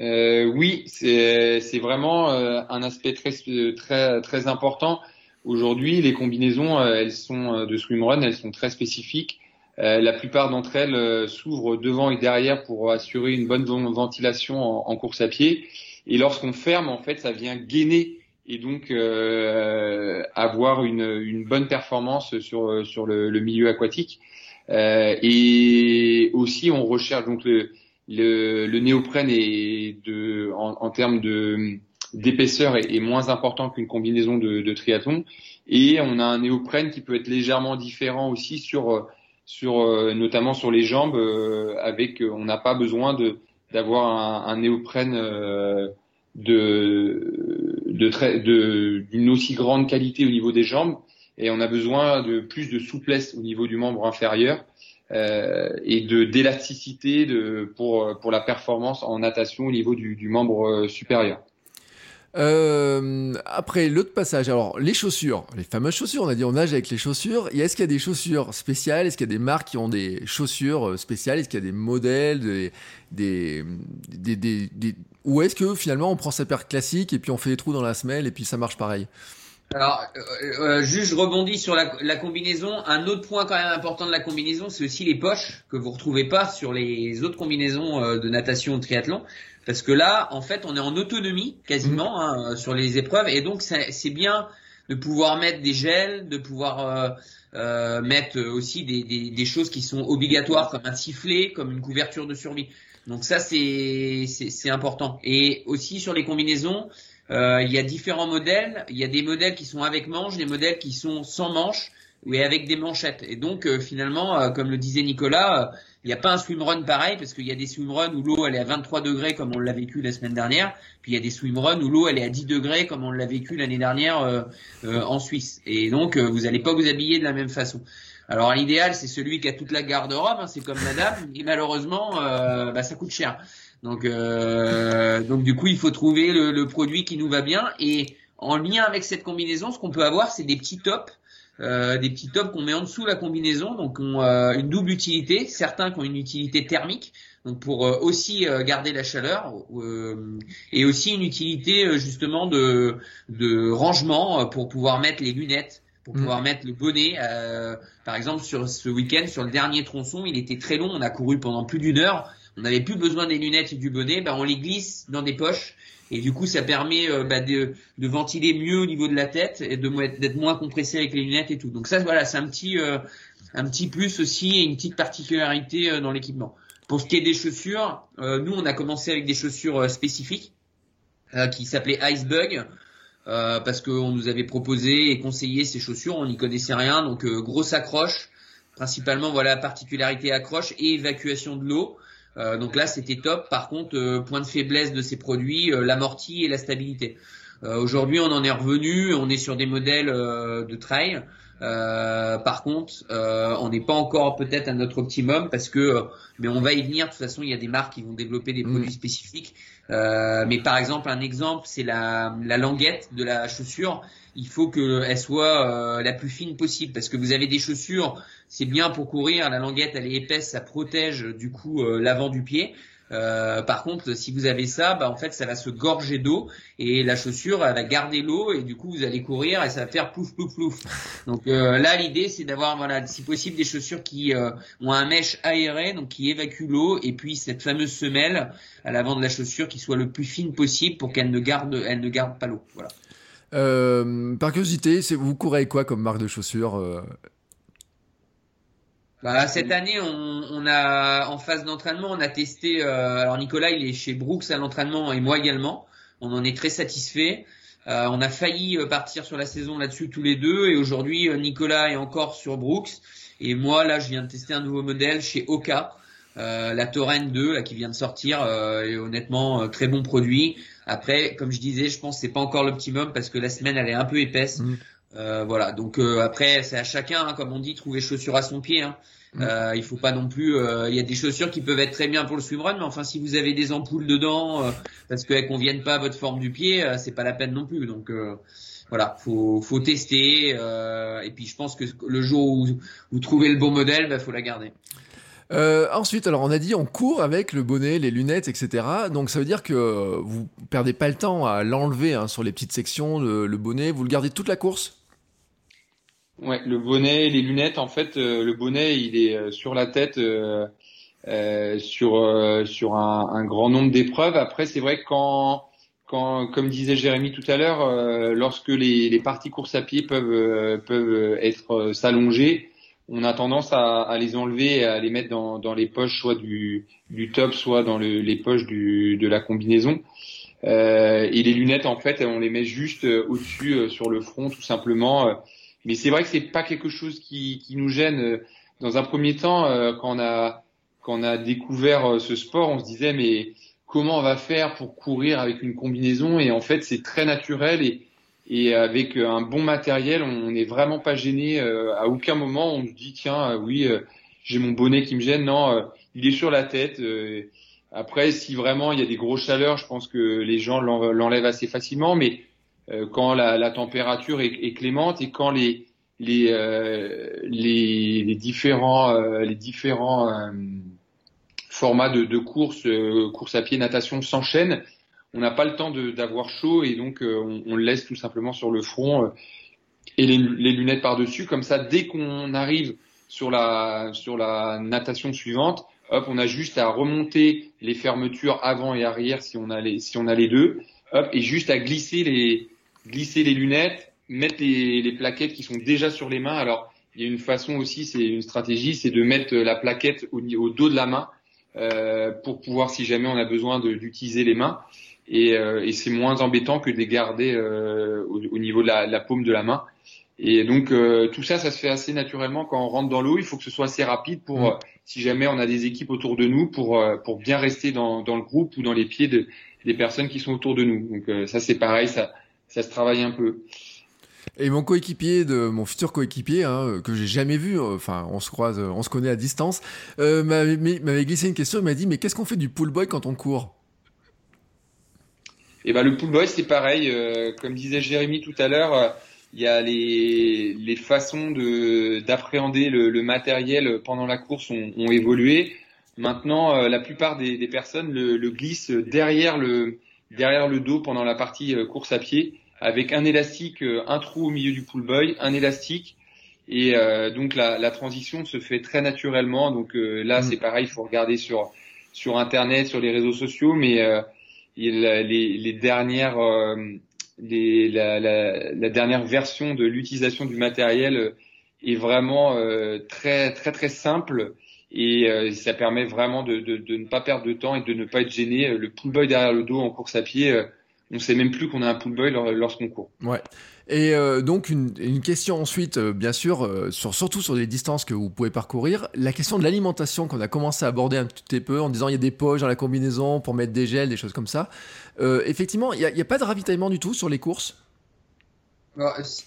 oui, c'est vraiment un aspect très très très important. Aujourd'hui, les combinaisons, euh, elles sont euh, de swimrun, elles sont très spécifiques. Euh, la plupart d'entre elles s'ouvrent devant et derrière pour assurer une bonne ventilation en, course à pied. Et lorsqu'on ferme, en fait, ça vient gainer et donc avoir une, une, bonne performance sur sur le, le milieu aquatique. et aussi, on recherche donc le le, le néoprène est de en, en termes de d'épaisseur est, moins important qu'une combinaison de, de, triathlon. Et on a un néoprène qui peut être légèrement différent aussi sur, sur euh, notamment sur les jambes, euh, avec on n'a pas besoin de d'avoir un, un, néoprène euh, de de d'une aussi grande qualité au niveau des jambes et on a besoin de plus de souplesse au niveau du membre inférieur euh, et de d'élasticité de pour pour la performance en natation au niveau du, du membre supérieur. Euh, après, l'autre passage, alors les chaussures, les fameuses chaussures, on a dit on nage avec les chaussures. Est-ce qu'il y a des chaussures spéciales Est-ce qu'il y a des marques qui ont des chaussures euh, spéciales Est-ce qu'il y a des modèles des, des, des, des, Ou est-ce que finalement on prend sa paire classique et puis on fait des trous dans la semelle et puis ça marche pareil? Alors, euh, euh, juste je rebondis sur la, la, combinaison. Un autre point quand même important de la combinaison, c'est aussi les poches que vous retrouvez pas sur les autres combinaisons de natation ou de triathlon. Parce que là, en fait, on est en autonomie quasiment mmh. hein, sur les épreuves, et donc c'est bien de pouvoir mettre des gels, de pouvoir euh, mettent aussi des, des, des, choses qui sont obligatoires comme un sifflet, comme une couverture de survie. Donc ça c'est c'est important. Et aussi sur les combinaisons, il y a différents modèles. Il y a des modèles qui sont avec manches, des modèles qui sont sans manches ou avec des manchettes. Et donc finalement, comme le disait Nicolas il n'y a pas un swimrun pareil parce qu'il y a des swimruns où l'eau elle est à 23 degrés comme on l'a vécu la semaine dernière, puis il y a des swimruns où l'eau elle est à 10 degrés comme on l'a vécu l'année dernière euh, euh, en Suisse. Et donc euh, vous n'allez pas vous habiller de la même façon. Alors l'idéal c'est celui qui a toute la garde-robe, hein, c'est comme madame, et malheureusement bah, ça coûte cher. Donc donc du coup il faut trouver le, le produit qui nous va bien et en lien avec cette combinaison, ce qu'on peut avoir c'est des petits tops euh, des petits tops qu'on met en dessous la combinaison, donc ont euh, une double utilité. Certains qui ont une utilité thermique, donc pour euh, aussi garder la chaleur, et aussi une utilité justement de, de rangement pour pouvoir mettre les lunettes, pour pouvoir mm. mettre le bonnet. par exemple, sur ce week-end, sur le dernier tronçon, il était très long, on a couru pendant plus d'une heure. On n'avait plus besoin des lunettes et du bonnet, ben on les glisse dans des poches et du coup ça permet euh, bah, de, de, ventiler mieux au niveau de la tête et d'être moins compressé avec les lunettes et tout. Donc ça voilà, c'est un petit euh, un petit plus aussi et une petite particularité euh, dans l'équipement. Pour ce qui est des chaussures, nous on a commencé avec des chaussures spécifiques qui s'appelaient Icebug. Euh, parce qu'on nous avait proposé et conseillé ces chaussures, on n'y connaissait rien, donc grosse accroche, principalement voilà particularité accroche et évacuation de l'eau. Euh, donc là, c'était top. Par contre, euh, point de faiblesse de ces produits, euh, l'amorti et la stabilité. Aujourd'hui, on en est revenu. On est sur des modèles de trail. par contre, on n'est pas encore peut-être à notre optimum parce que, mais on va y venir. De toute façon, il y a des marques qui vont développer des produits mm. spécifiques. mais par exemple, un exemple, c'est la, la languette de la chaussure. Il faut qu'elle soit la plus fine possible parce que vous avez des chaussures c'est bien pour courir. La languette, elle est épaisse, ça protège du coup euh, l'avant du pied. Euh, par contre, si vous avez ça, bah, en fait, ça va se gorger d'eau et la chaussure, elle va garder l'eau et du coup, vous allez courir et ça va faire plouf plouf plouf. Donc euh, là, l'idée, c'est d'avoir, voilà, si possible, des chaussures qui ont un mèche aéré, donc qui évacue l'eau et puis cette fameuse semelle à l'avant de la chaussure qui soit le plus fine possible pour qu'elle ne garde, elle ne garde pas l'eau. Voilà. Par curiosité, vous courez quoi comme marque de chaussures bah, cette année, on, a en phase d'entraînement, on a testé. Euh, alors Nicolas, il est chez Brooks à l'entraînement et moi également. On en est très satisfait. Euh, on a failli euh, partir sur la saison là-dessus tous les deux et aujourd'hui Nicolas est encore sur Brooks et moi là je viens de tester un nouveau modèle chez Oka, la Torrent 2 là qui vient de sortir et honnêtement très bon produit. Après comme je disais, je pense que c'est pas encore l'optimum parce que la semaine elle est un peu épaisse. Mmh. Euh, voilà, donc euh, après c'est à chacun, hein, comme on dit, trouver chaussures à son pied. Hein. Mm. Euh, il faut pas non plus. Euh, il y a des chaussures qui peuvent être très bien pour le swimrun, mais enfin si vous avez des ampoules dedans parce qu'elles conviennent pas à votre forme du pied, c'est pas la peine non plus. Donc voilà, faut faut tester. et puis je pense que le jour où vous trouvez le bon modèle, bah, faut la garder. Euh, ensuite, alors on a dit on court avec le bonnet, les lunettes, etc. Donc ça veut dire que vous perdez pas le temps à l'enlever hein, sur les petites sections, le, bonnet, vous le gardez toute la course? Ouais, le bonnet, les lunettes, en fait, euh, le bonnet, il est euh, sur la tête euh, euh sur sur un, grand nombre d'épreuves. Après, c'est vrai que quand quand, comme disait Jérémy tout à l'heure, lorsque les, les, parties course à pied peuvent peuvent être s'allonger, on a tendance à, à, les enlever et à les mettre dans, dans les poches, soit du, du top, soit dans le, les poches du, de la combinaison. Euh, et les lunettes, en fait, on les met juste au-dessus, sur le front, tout simplement. Mais c'est vrai que c'est pas quelque chose qui, qui, nous gêne. Dans un premier temps, euh, quand on a quand on a découvert euh, ce sport, on se disait mais comment on va faire pour courir avec une combinaison? Et en fait, c'est très naturel et et avec un bon matériel, on n'est vraiment pas gêné. Euh, à aucun moment, on dit tiens, oui, j'ai mon bonnet qui me gêne. Non, il est sur la tête. Après, si vraiment il y a des grosses chaleurs, je pense que les gens l'enlèvent assez facilement. Mais euh, quand la, la température est, est, clémente et quand les les, euh, les, les, différents euh, les différents formats de, de course course à pied natation s'enchaînent on n'a pas le temps d'avoir chaud et donc on, on, le laisse tout simplement sur le front et les, les lunettes par dessus comme ça dès qu'on arrive sur la sur la natation suivante hop on a juste à remonter les fermetures avant et arrière si on a les si on a les deux hop et juste à glisser les glisser les lunettes, mettre les, les, plaquettes qui sont déjà sur les mains. Alors il y a une façon aussi, c'est une stratégie, c'est de mettre la plaquette au, au dos de la main euh, pour pouvoir, si jamais on a besoin d'utiliser les mains. Et, euh, et c'est moins embêtant que de les garder euh, au, au, niveau de la, la, paume de la main. Et donc euh, tout ça, ça se fait assez naturellement quand on rentre dans l'eau. Il faut que ce soit assez rapide pour, mmh. si jamais on a des équipes autour de nous, pour pour bien rester dans, dans le groupe ou dans les pieds de, des personnes qui sont autour de nous. Donc ça c'est pareil, ça ça se travaille un peu. Et mon coéquipier, de mon futur coéquipier, hein, que j'ai jamais vu, enfin on se croise, on se connaît à distance, euh, m'avait glissé une question. Il m'a dit mais qu'est-ce qu'on fait du pull boy quand on court? Et ben le pull boy c'est pareil. Euh, comme disait Jérémy tout à l'heure, il y a les, les façons de d'appréhender le, le, matériel pendant la course ont, ont évolué. Maintenant, euh, la plupart des, des personnes le, le, glissent derrière le derrière le dos pendant la partie euh, course à pied avec un élastique, euh, un trou au milieu du pull boy, un élastique. Et euh, donc la, la, transition se fait très naturellement. Donc euh, là, mm. c'est pareil, il faut regarder sur sur internet, sur les réseaux sociaux, mais euh, les, les, dernières les, la, la, la, dernière version de l'utilisation du matériel est vraiment très très très simple et ça permet vraiment de, de, de, ne pas perdre de temps et de ne pas être gêné. Le pull boy derrière le dos en course à pied on sait même plus qu'on a un pull boy lorsqu'on court. Ouais. Et euh, donc une, question ensuite, euh, bien sûr, euh, sur, surtout sur les distances que vous pouvez parcourir, la question de l'alimentation qu'on a commencé à aborder un petit peu en disant il y a des poches dans la combinaison pour mettre des gels, des choses comme ça. effectivement, il n'y a, pas de ravitaillement du tout sur les courses?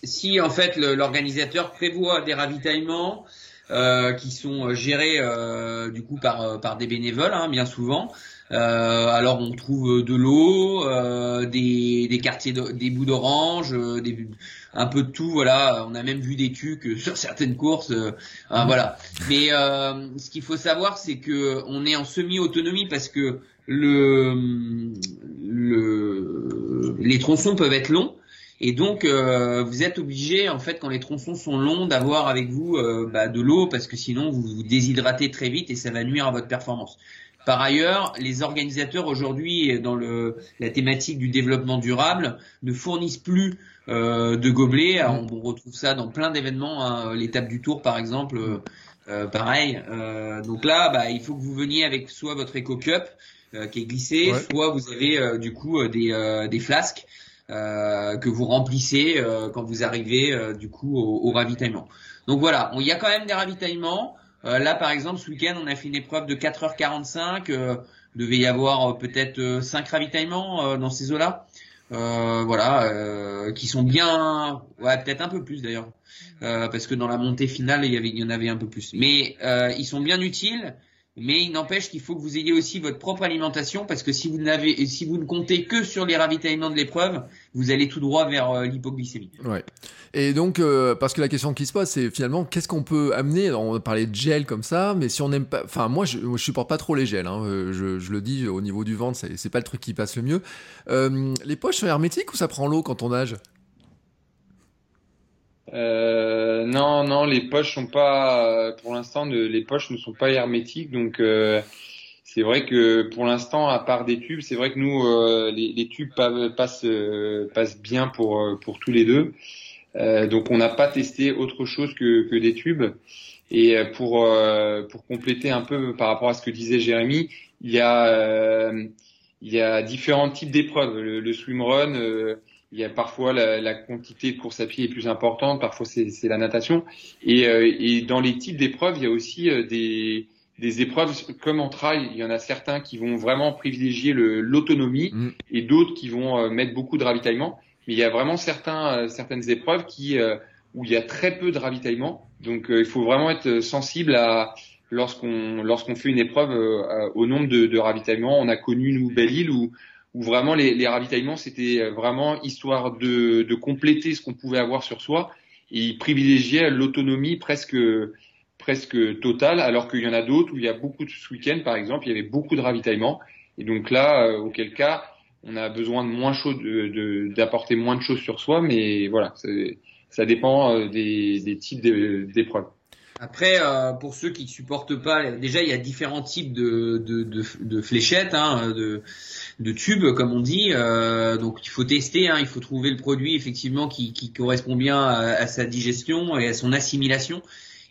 Si en fait l'organisateur prévoit des ravitaillements, qui sont gérés du coup par par des bénévoles hein, bien souvent. Euh, alors on trouve de l'eau, euh, des, des quartiers, de, des bouts d'orange, euh, un peu de tout. Voilà, on a même vu des tucs sur certaines courses. Hein, voilà. Mais ce qu'il faut savoir, c'est que on est en semi-autonomie parce que le, le, les tronçons peuvent être longs. Et donc, euh, vous êtes obligé, en fait, quand les tronçons sont longs, d'avoir avec vous euh, bah, de l'eau, parce que sinon, vous vous déshydratez très vite et ça va nuire à votre performance. Par ailleurs, les organisateurs aujourd'hui dans le, la thématique du développement durable ne fournissent plus euh, de gobelets. on retrouve ça dans plein d'événements, hein, l'étape du Tour par exemple, euh, euh pareil. Euh, donc là, bah, il faut que vous veniez avec soit votre Eco Cup euh, qui est glissé, soit vous avez du coup des, des flasques que vous remplissez quand vous arrivez du coup au, au ravitaillement. Donc voilà, il y a quand même des ravitaillements. Euh, là, par exemple, ce week-end, on a fait une épreuve de 4h45. Euh, il devait y avoir euh, peut-être 5 ravitaillements dans ces eaux-là. voilà, qui sont bien, ouais, peut-être un peu plus d'ailleurs, parce que dans la montée finale, il y en avait un peu plus. Mais ils sont bien utiles. Mais il n'empêche qu'il faut que vous ayez aussi votre propre alimentation parce que si vous ne comptez que sur les ravitaillements de l'épreuve, vous allez tout droit vers euh, l'hypoglycémie. Ouais. Et donc, euh, parce que la question qui se pose, c'est finalement, qu'est-ce qu'on peut amener? On parlait de gel comme ça, mais si on n'aime pas, enfin, moi, je, je supporte pas trop les gels. Hein. Euh, je, le dis au niveau du ventre, c'est pas le truc qui passe le mieux. Les poches sont hermétiques ou ça prend l'eau quand on nage? Euh, non, non, les poches sont pas, pour l'instant, les poches ne sont pas hermétiques, donc euh, c'est vrai que pour l'instant, à part des tubes, c'est vrai que nous, euh, les, tubes passent, passent bien pour pour tous les deux, donc on n'a pas testé autre chose que, que des tubes. Et pour pour compléter un peu par rapport à ce que disait Jérémy, il y a il y a différents types d'épreuves. Le, le swimrun il y a parfois la, la, quantité de course à pied est plus importante, parfois c'est la natation. Et, euh, et, dans les types d'épreuves, il y a aussi euh, des, des, épreuves comme en trail. Il y en a certains qui vont vraiment privilégier l'autonomie mm. et d'autres qui vont euh, mettre beaucoup de ravitaillement. Mais il y a vraiment certains, certaines épreuves qui où il y a très peu de ravitaillement. Donc il faut vraiment être sensible à lorsqu'on lorsqu'on fait une épreuve au nombre de, de ravitaillements. On a connu nous Belle-Île où où vraiment les, les ravitaillements c'était euh, vraiment histoire de, de, compléter ce qu'on pouvait avoir sur soi. Et ils privilégiaient l'autonomie presque presque totale alors qu'il y en a d'autres où il y a beaucoup de ce week-end par exemple il y avait beaucoup de ravitaillement et donc là euh, auquel cas on a besoin de moins chaud d'apporter de, moins de choses sur soi mais voilà ça dépend euh, des, des types d'épreuves. Après, pour ceux qui ne supportent pas, déjà il y a différents types de, de, de, de fléchettes, hein, de, de tubes comme on dit. Euh, donc il faut tester, hein, il faut trouver le produit effectivement qui, qui correspond bien à, sa digestion et à son assimilation.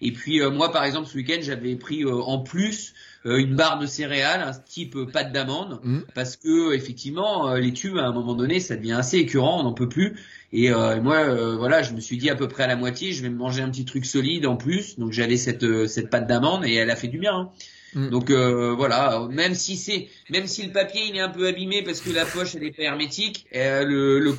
Et puis euh, moi par exemple ce week-end j'avais pris en plus une barre de céréales, un type pâte d'amande, mmh. parce que effectivement les tubes à un moment donné ça devient assez écœurant, on n'en peut plus. Et euh, moi, euh, voilà, je me suis dit à peu près à la moitié, je vais me manger un petit truc solide en plus. Donc j'avais cette euh, cette pâte d'amande et elle a fait du bien. Hein. Mm. Donc voilà, même si c'est, même si le papier il est un peu abîmé parce que la poche elle est pas hermétique, le, le,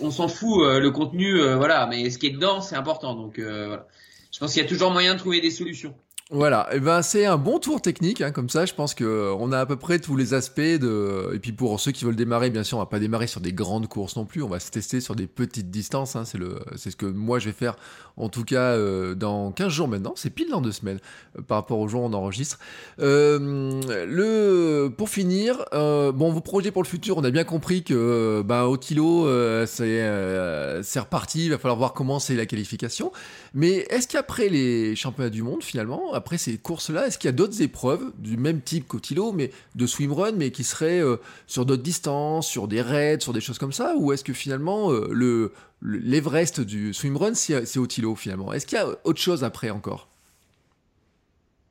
on s'en fout, le contenu, voilà. Mais ce qui est dedans, c'est important. Donc voilà. Je pense qu'il y a toujours moyen de trouver des solutions. Voilà, et ben c'est un bon tour technique, hein, comme ça je pense que euh, a à peu près tous les aspects de. Et puis pour ceux qui veulent démarrer, bien sûr, on va pas démarrer sur des grandes courses non plus, on va se tester sur des petites distances. Hein, c'est le, c'est ce que moi je vais faire, en tout cas euh, dans 15 jours maintenant. C'est pile dans deux semaines euh, par rapport au jour où on enregistre. le, pour finir, bon vos projets pour le futur, on a bien compris que ben au Tilo c'est c'est reparti, il va falloir voir comment c'est la qualification. Mais est-ce qu'après les championnats du monde finalement après ces courses-là, est-ce qu'il y a d'autres épreuves du même type qu'au mais de swimrun, mais qui seraient euh, sur d'autres distances, sur des raids, sur des choses comme ça Ou est-ce que finalement, euh, le, l'Everest du swimrun, c'est, c'est au finalement? Est-ce qu'il y a autre chose après encore?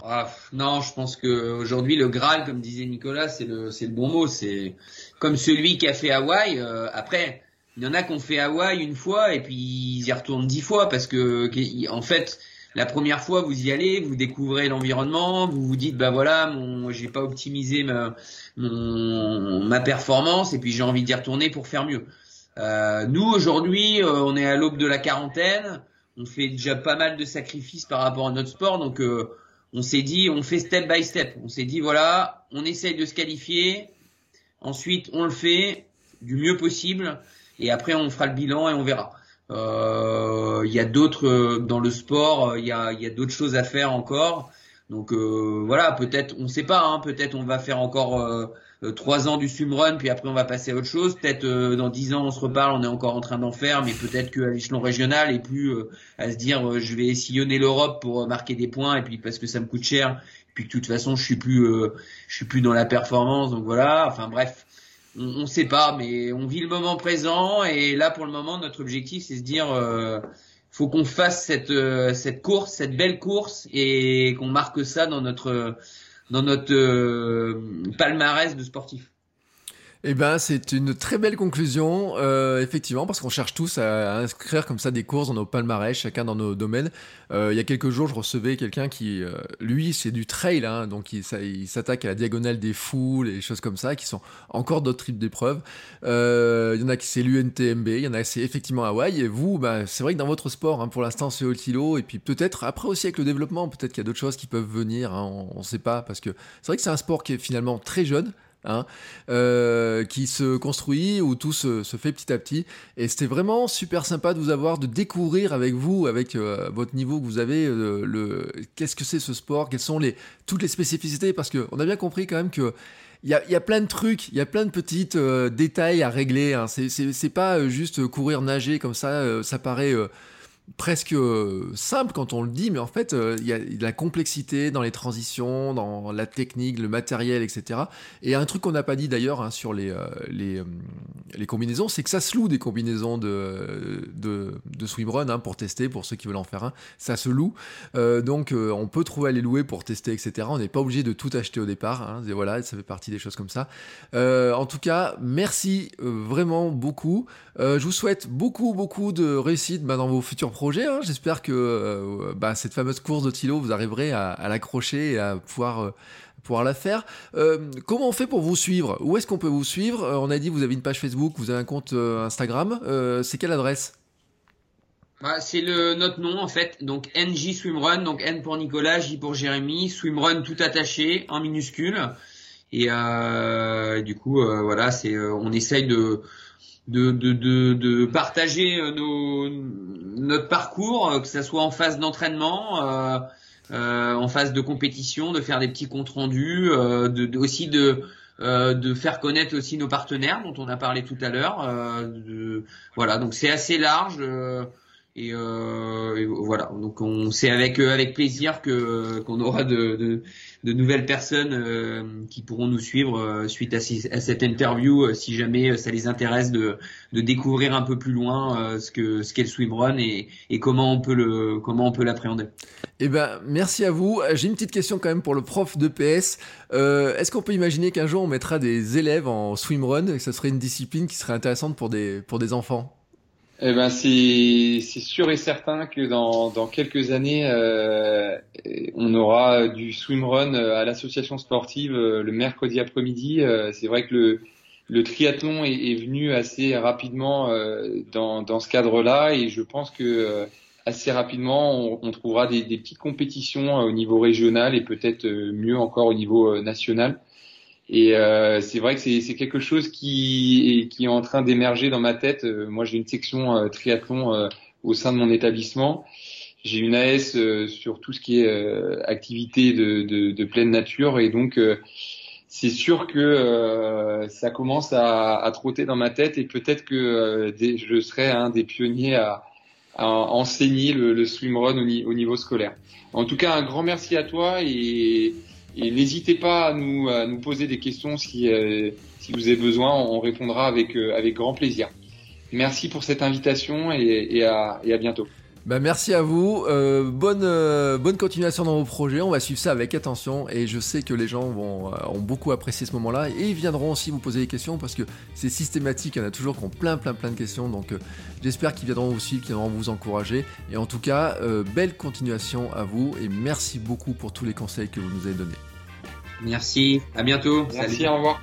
Ah, non, je pense que aujourd'hui le Graal, comme disait Nicolas, c'est le le bon mot. C'est comme celui qui a fait Hawaï. Euh, après, il y en a qui ont fait Hawaï une fois et puis ils y retournent dix fois parce que en fait la première fois vous y allez, vous découvrez l'environnement, vous vous dites bah voilà, mon j'ai pas optimisé ma performance et puis j'ai envie d'y retourner pour faire mieux. Euh, nous aujourd'hui, euh, on est à l'aube de la quarantaine, on fait déjà pas mal de sacrifices par rapport à notre sport, donc euh, on s'est dit, on fait step by step. On s'est dit voilà, on essaye de se qualifier, ensuite on le fait du mieux possible et après on fera le bilan et on verra. Euh, il y a d'autres euh, dans le sport, euh, il y a, y a d'autres choses à faire encore. Donc voilà, peut-être, on ne sait pas, hein, peut-être on va faire encore trois ans du swimrun, puis après on va passer à autre chose. Peut-être dans dix ans on se reparle, on est encore en train d'en faire, mais peut-être qu'à l'échelon régional et plus à se dire je vais sillonner l'Europe pour marquer des points et puis parce que ça me coûte cher, et puis de toute façon je suis plus je suis plus dans la performance, donc voilà. Enfin bref, on ne sait pas, mais on vit le moment présent et là pour le moment notre objectif c'est se dire euh, faut qu'on fasse cette euh, cette course, cette belle course et qu'on marque ça dans notre dans notre euh, palmarès de sportif. Eh ben, c'est une très belle conclusion, euh, effectivement, parce qu'on cherche tous à, inscrire comme ça des courses dans nos palmarès, chacun dans nos domaines. Euh, il y a quelques jours, je recevais quelqu'un qui, euh, lui, c'est du trail, hein, donc il, s'attaque à la diagonale des foules et choses comme ça, qui sont encore d'autres types d'épreuves. Il y en a qui c'est l'UNTMB, il y en a c'est effectivement Hawaï. Et vous, bah, c'est vrai que dans votre sport, hein, pour l'instant, c'est au kilo, et puis peut-être après aussi avec le développement, peut-être qu'il y a d'autres choses qui peuvent venir. Hein, on ne sait pas, parce que c'est vrai que c'est un sport qui est finalement très jeune. Hein, euh, qui se construit, où tout se, fait petit à petit. Et c'était vraiment super sympa de vous avoir, de découvrir avec vous, avec euh, votre niveau que vous avez, euh, le, qu'est-ce que c'est ce sport, quelles sont les, toutes les spécificités, parce qu'on a bien compris quand même que il y a, y a, plein de trucs, il y a plein de petits détails à régler. Hein. C'est pas juste courir, nager comme ça, ça paraît presque euh, simple quand on le dit, mais en fait, euh, il y a de la complexité dans les transitions, dans la technique, le matériel, etc. Et un truc qu'on n'a pas dit d'ailleurs hein, sur les, euh, les, combinaisons, c'est que ça se loue des combinaisons de, de, de hein, pour tester, pour ceux qui veulent en faire un. Ça se loue. donc, on peut trouver à les louer pour tester, etc. On n'est pas obligé de tout acheter au départ. Hein, voilà, ça fait partie des choses comme ça. en tout cas, merci vraiment beaucoup. Je vous souhaite beaucoup, beaucoup de réussite bah, dans vos futurs projet. Hein. J'espère que euh, bah, cette fameuse course de Tilo, vous arriverez à, l'accrocher et à pouvoir, euh, pouvoir la faire. Euh, comment on fait pour vous suivre? Où est-ce qu'on peut vous suivre? On a dit vous avez une page Facebook, vous avez un compte Instagram. c'est quelle adresse? Bah, c'est le notre nom en fait, donc NJ Swimrun, donc N pour Nicolas, J pour Jérémy, Swimrun tout attaché en minuscule. Et du coup, voilà, c'est on essaye de de, de, de, de partager euh, nos, notre parcours, euh, que ce soit en phase d'entraînement, euh, euh, en phase de compétition, de faire des petits comptes rendus, euh, de, aussi de, de faire connaître aussi nos partenaires dont on a parlé tout à l'heure. voilà, donc c'est assez large. Et, euh, voilà, donc on c'est avec euh, avec plaisir que qu'on aura de, de, de, nouvelles personnes euh, qui pourront nous suivre euh, suite à, à, cette interview, si jamais ça les intéresse de, de découvrir un peu plus loin ce que ce qu'est le swimrun et, et comment on peut le comment on peut l'appréhender. Eh ben merci à vous. J'ai une petite question quand même pour le prof de PS. Est-ce qu'on peut imaginer qu'un jour on mettra des élèves en swimrun et que ce serait une discipline qui serait intéressante pour des pour des enfants? Eh ben c'est sûr et certain que dans, quelques années, euh, on aura du swimrun euh, à l'association sportive euh, le mercredi après-midi. c'est vrai que le, triathlon est, venu assez rapidement dans, ce cadre-là et je pense que assez rapidement on, trouvera des, des, petites compétitions au niveau régional et peut-être mieux encore au niveau national. Et euh, c'est vrai que c'est quelque chose qui est, qui est en train d'émerger dans ma tête. Euh, moi, j'ai une section euh, triathlon euh, au sein de mon établissement. J'ai une AS sur tout ce qui est activité de, de, de, pleine nature, et donc c'est sûr que ça commence à, à, trotter dans ma tête, et peut-être que je serai un des pionniers à, à enseigner le, le swimrun au, au niveau scolaire. En tout cas, un grand merci à toi et et n'hésitez pas à nous, à nous poser des questions si, euh, si vous avez besoin, on répondra avec, euh, avec grand plaisir. Merci pour cette invitation à, et à bientôt. Bah merci à vous. Euh, bonne, euh, bonne continuation dans vos projets. On va suivre ça avec attention et je sais que les gens vont, euh, ont beaucoup apprécié ce moment-là et ils viendront aussi vous poser des questions parce que c'est systématique. Il y en a toujours qui ont plein, plein, plein de questions. Donc j'espère qu'ils viendront vous suivre, qu'ils viendront vous encourager. Et en tout cas, belle continuation à vous et merci beaucoup pour tous les conseils que vous nous avez donnés. Merci. À bientôt. Merci. Au revoir.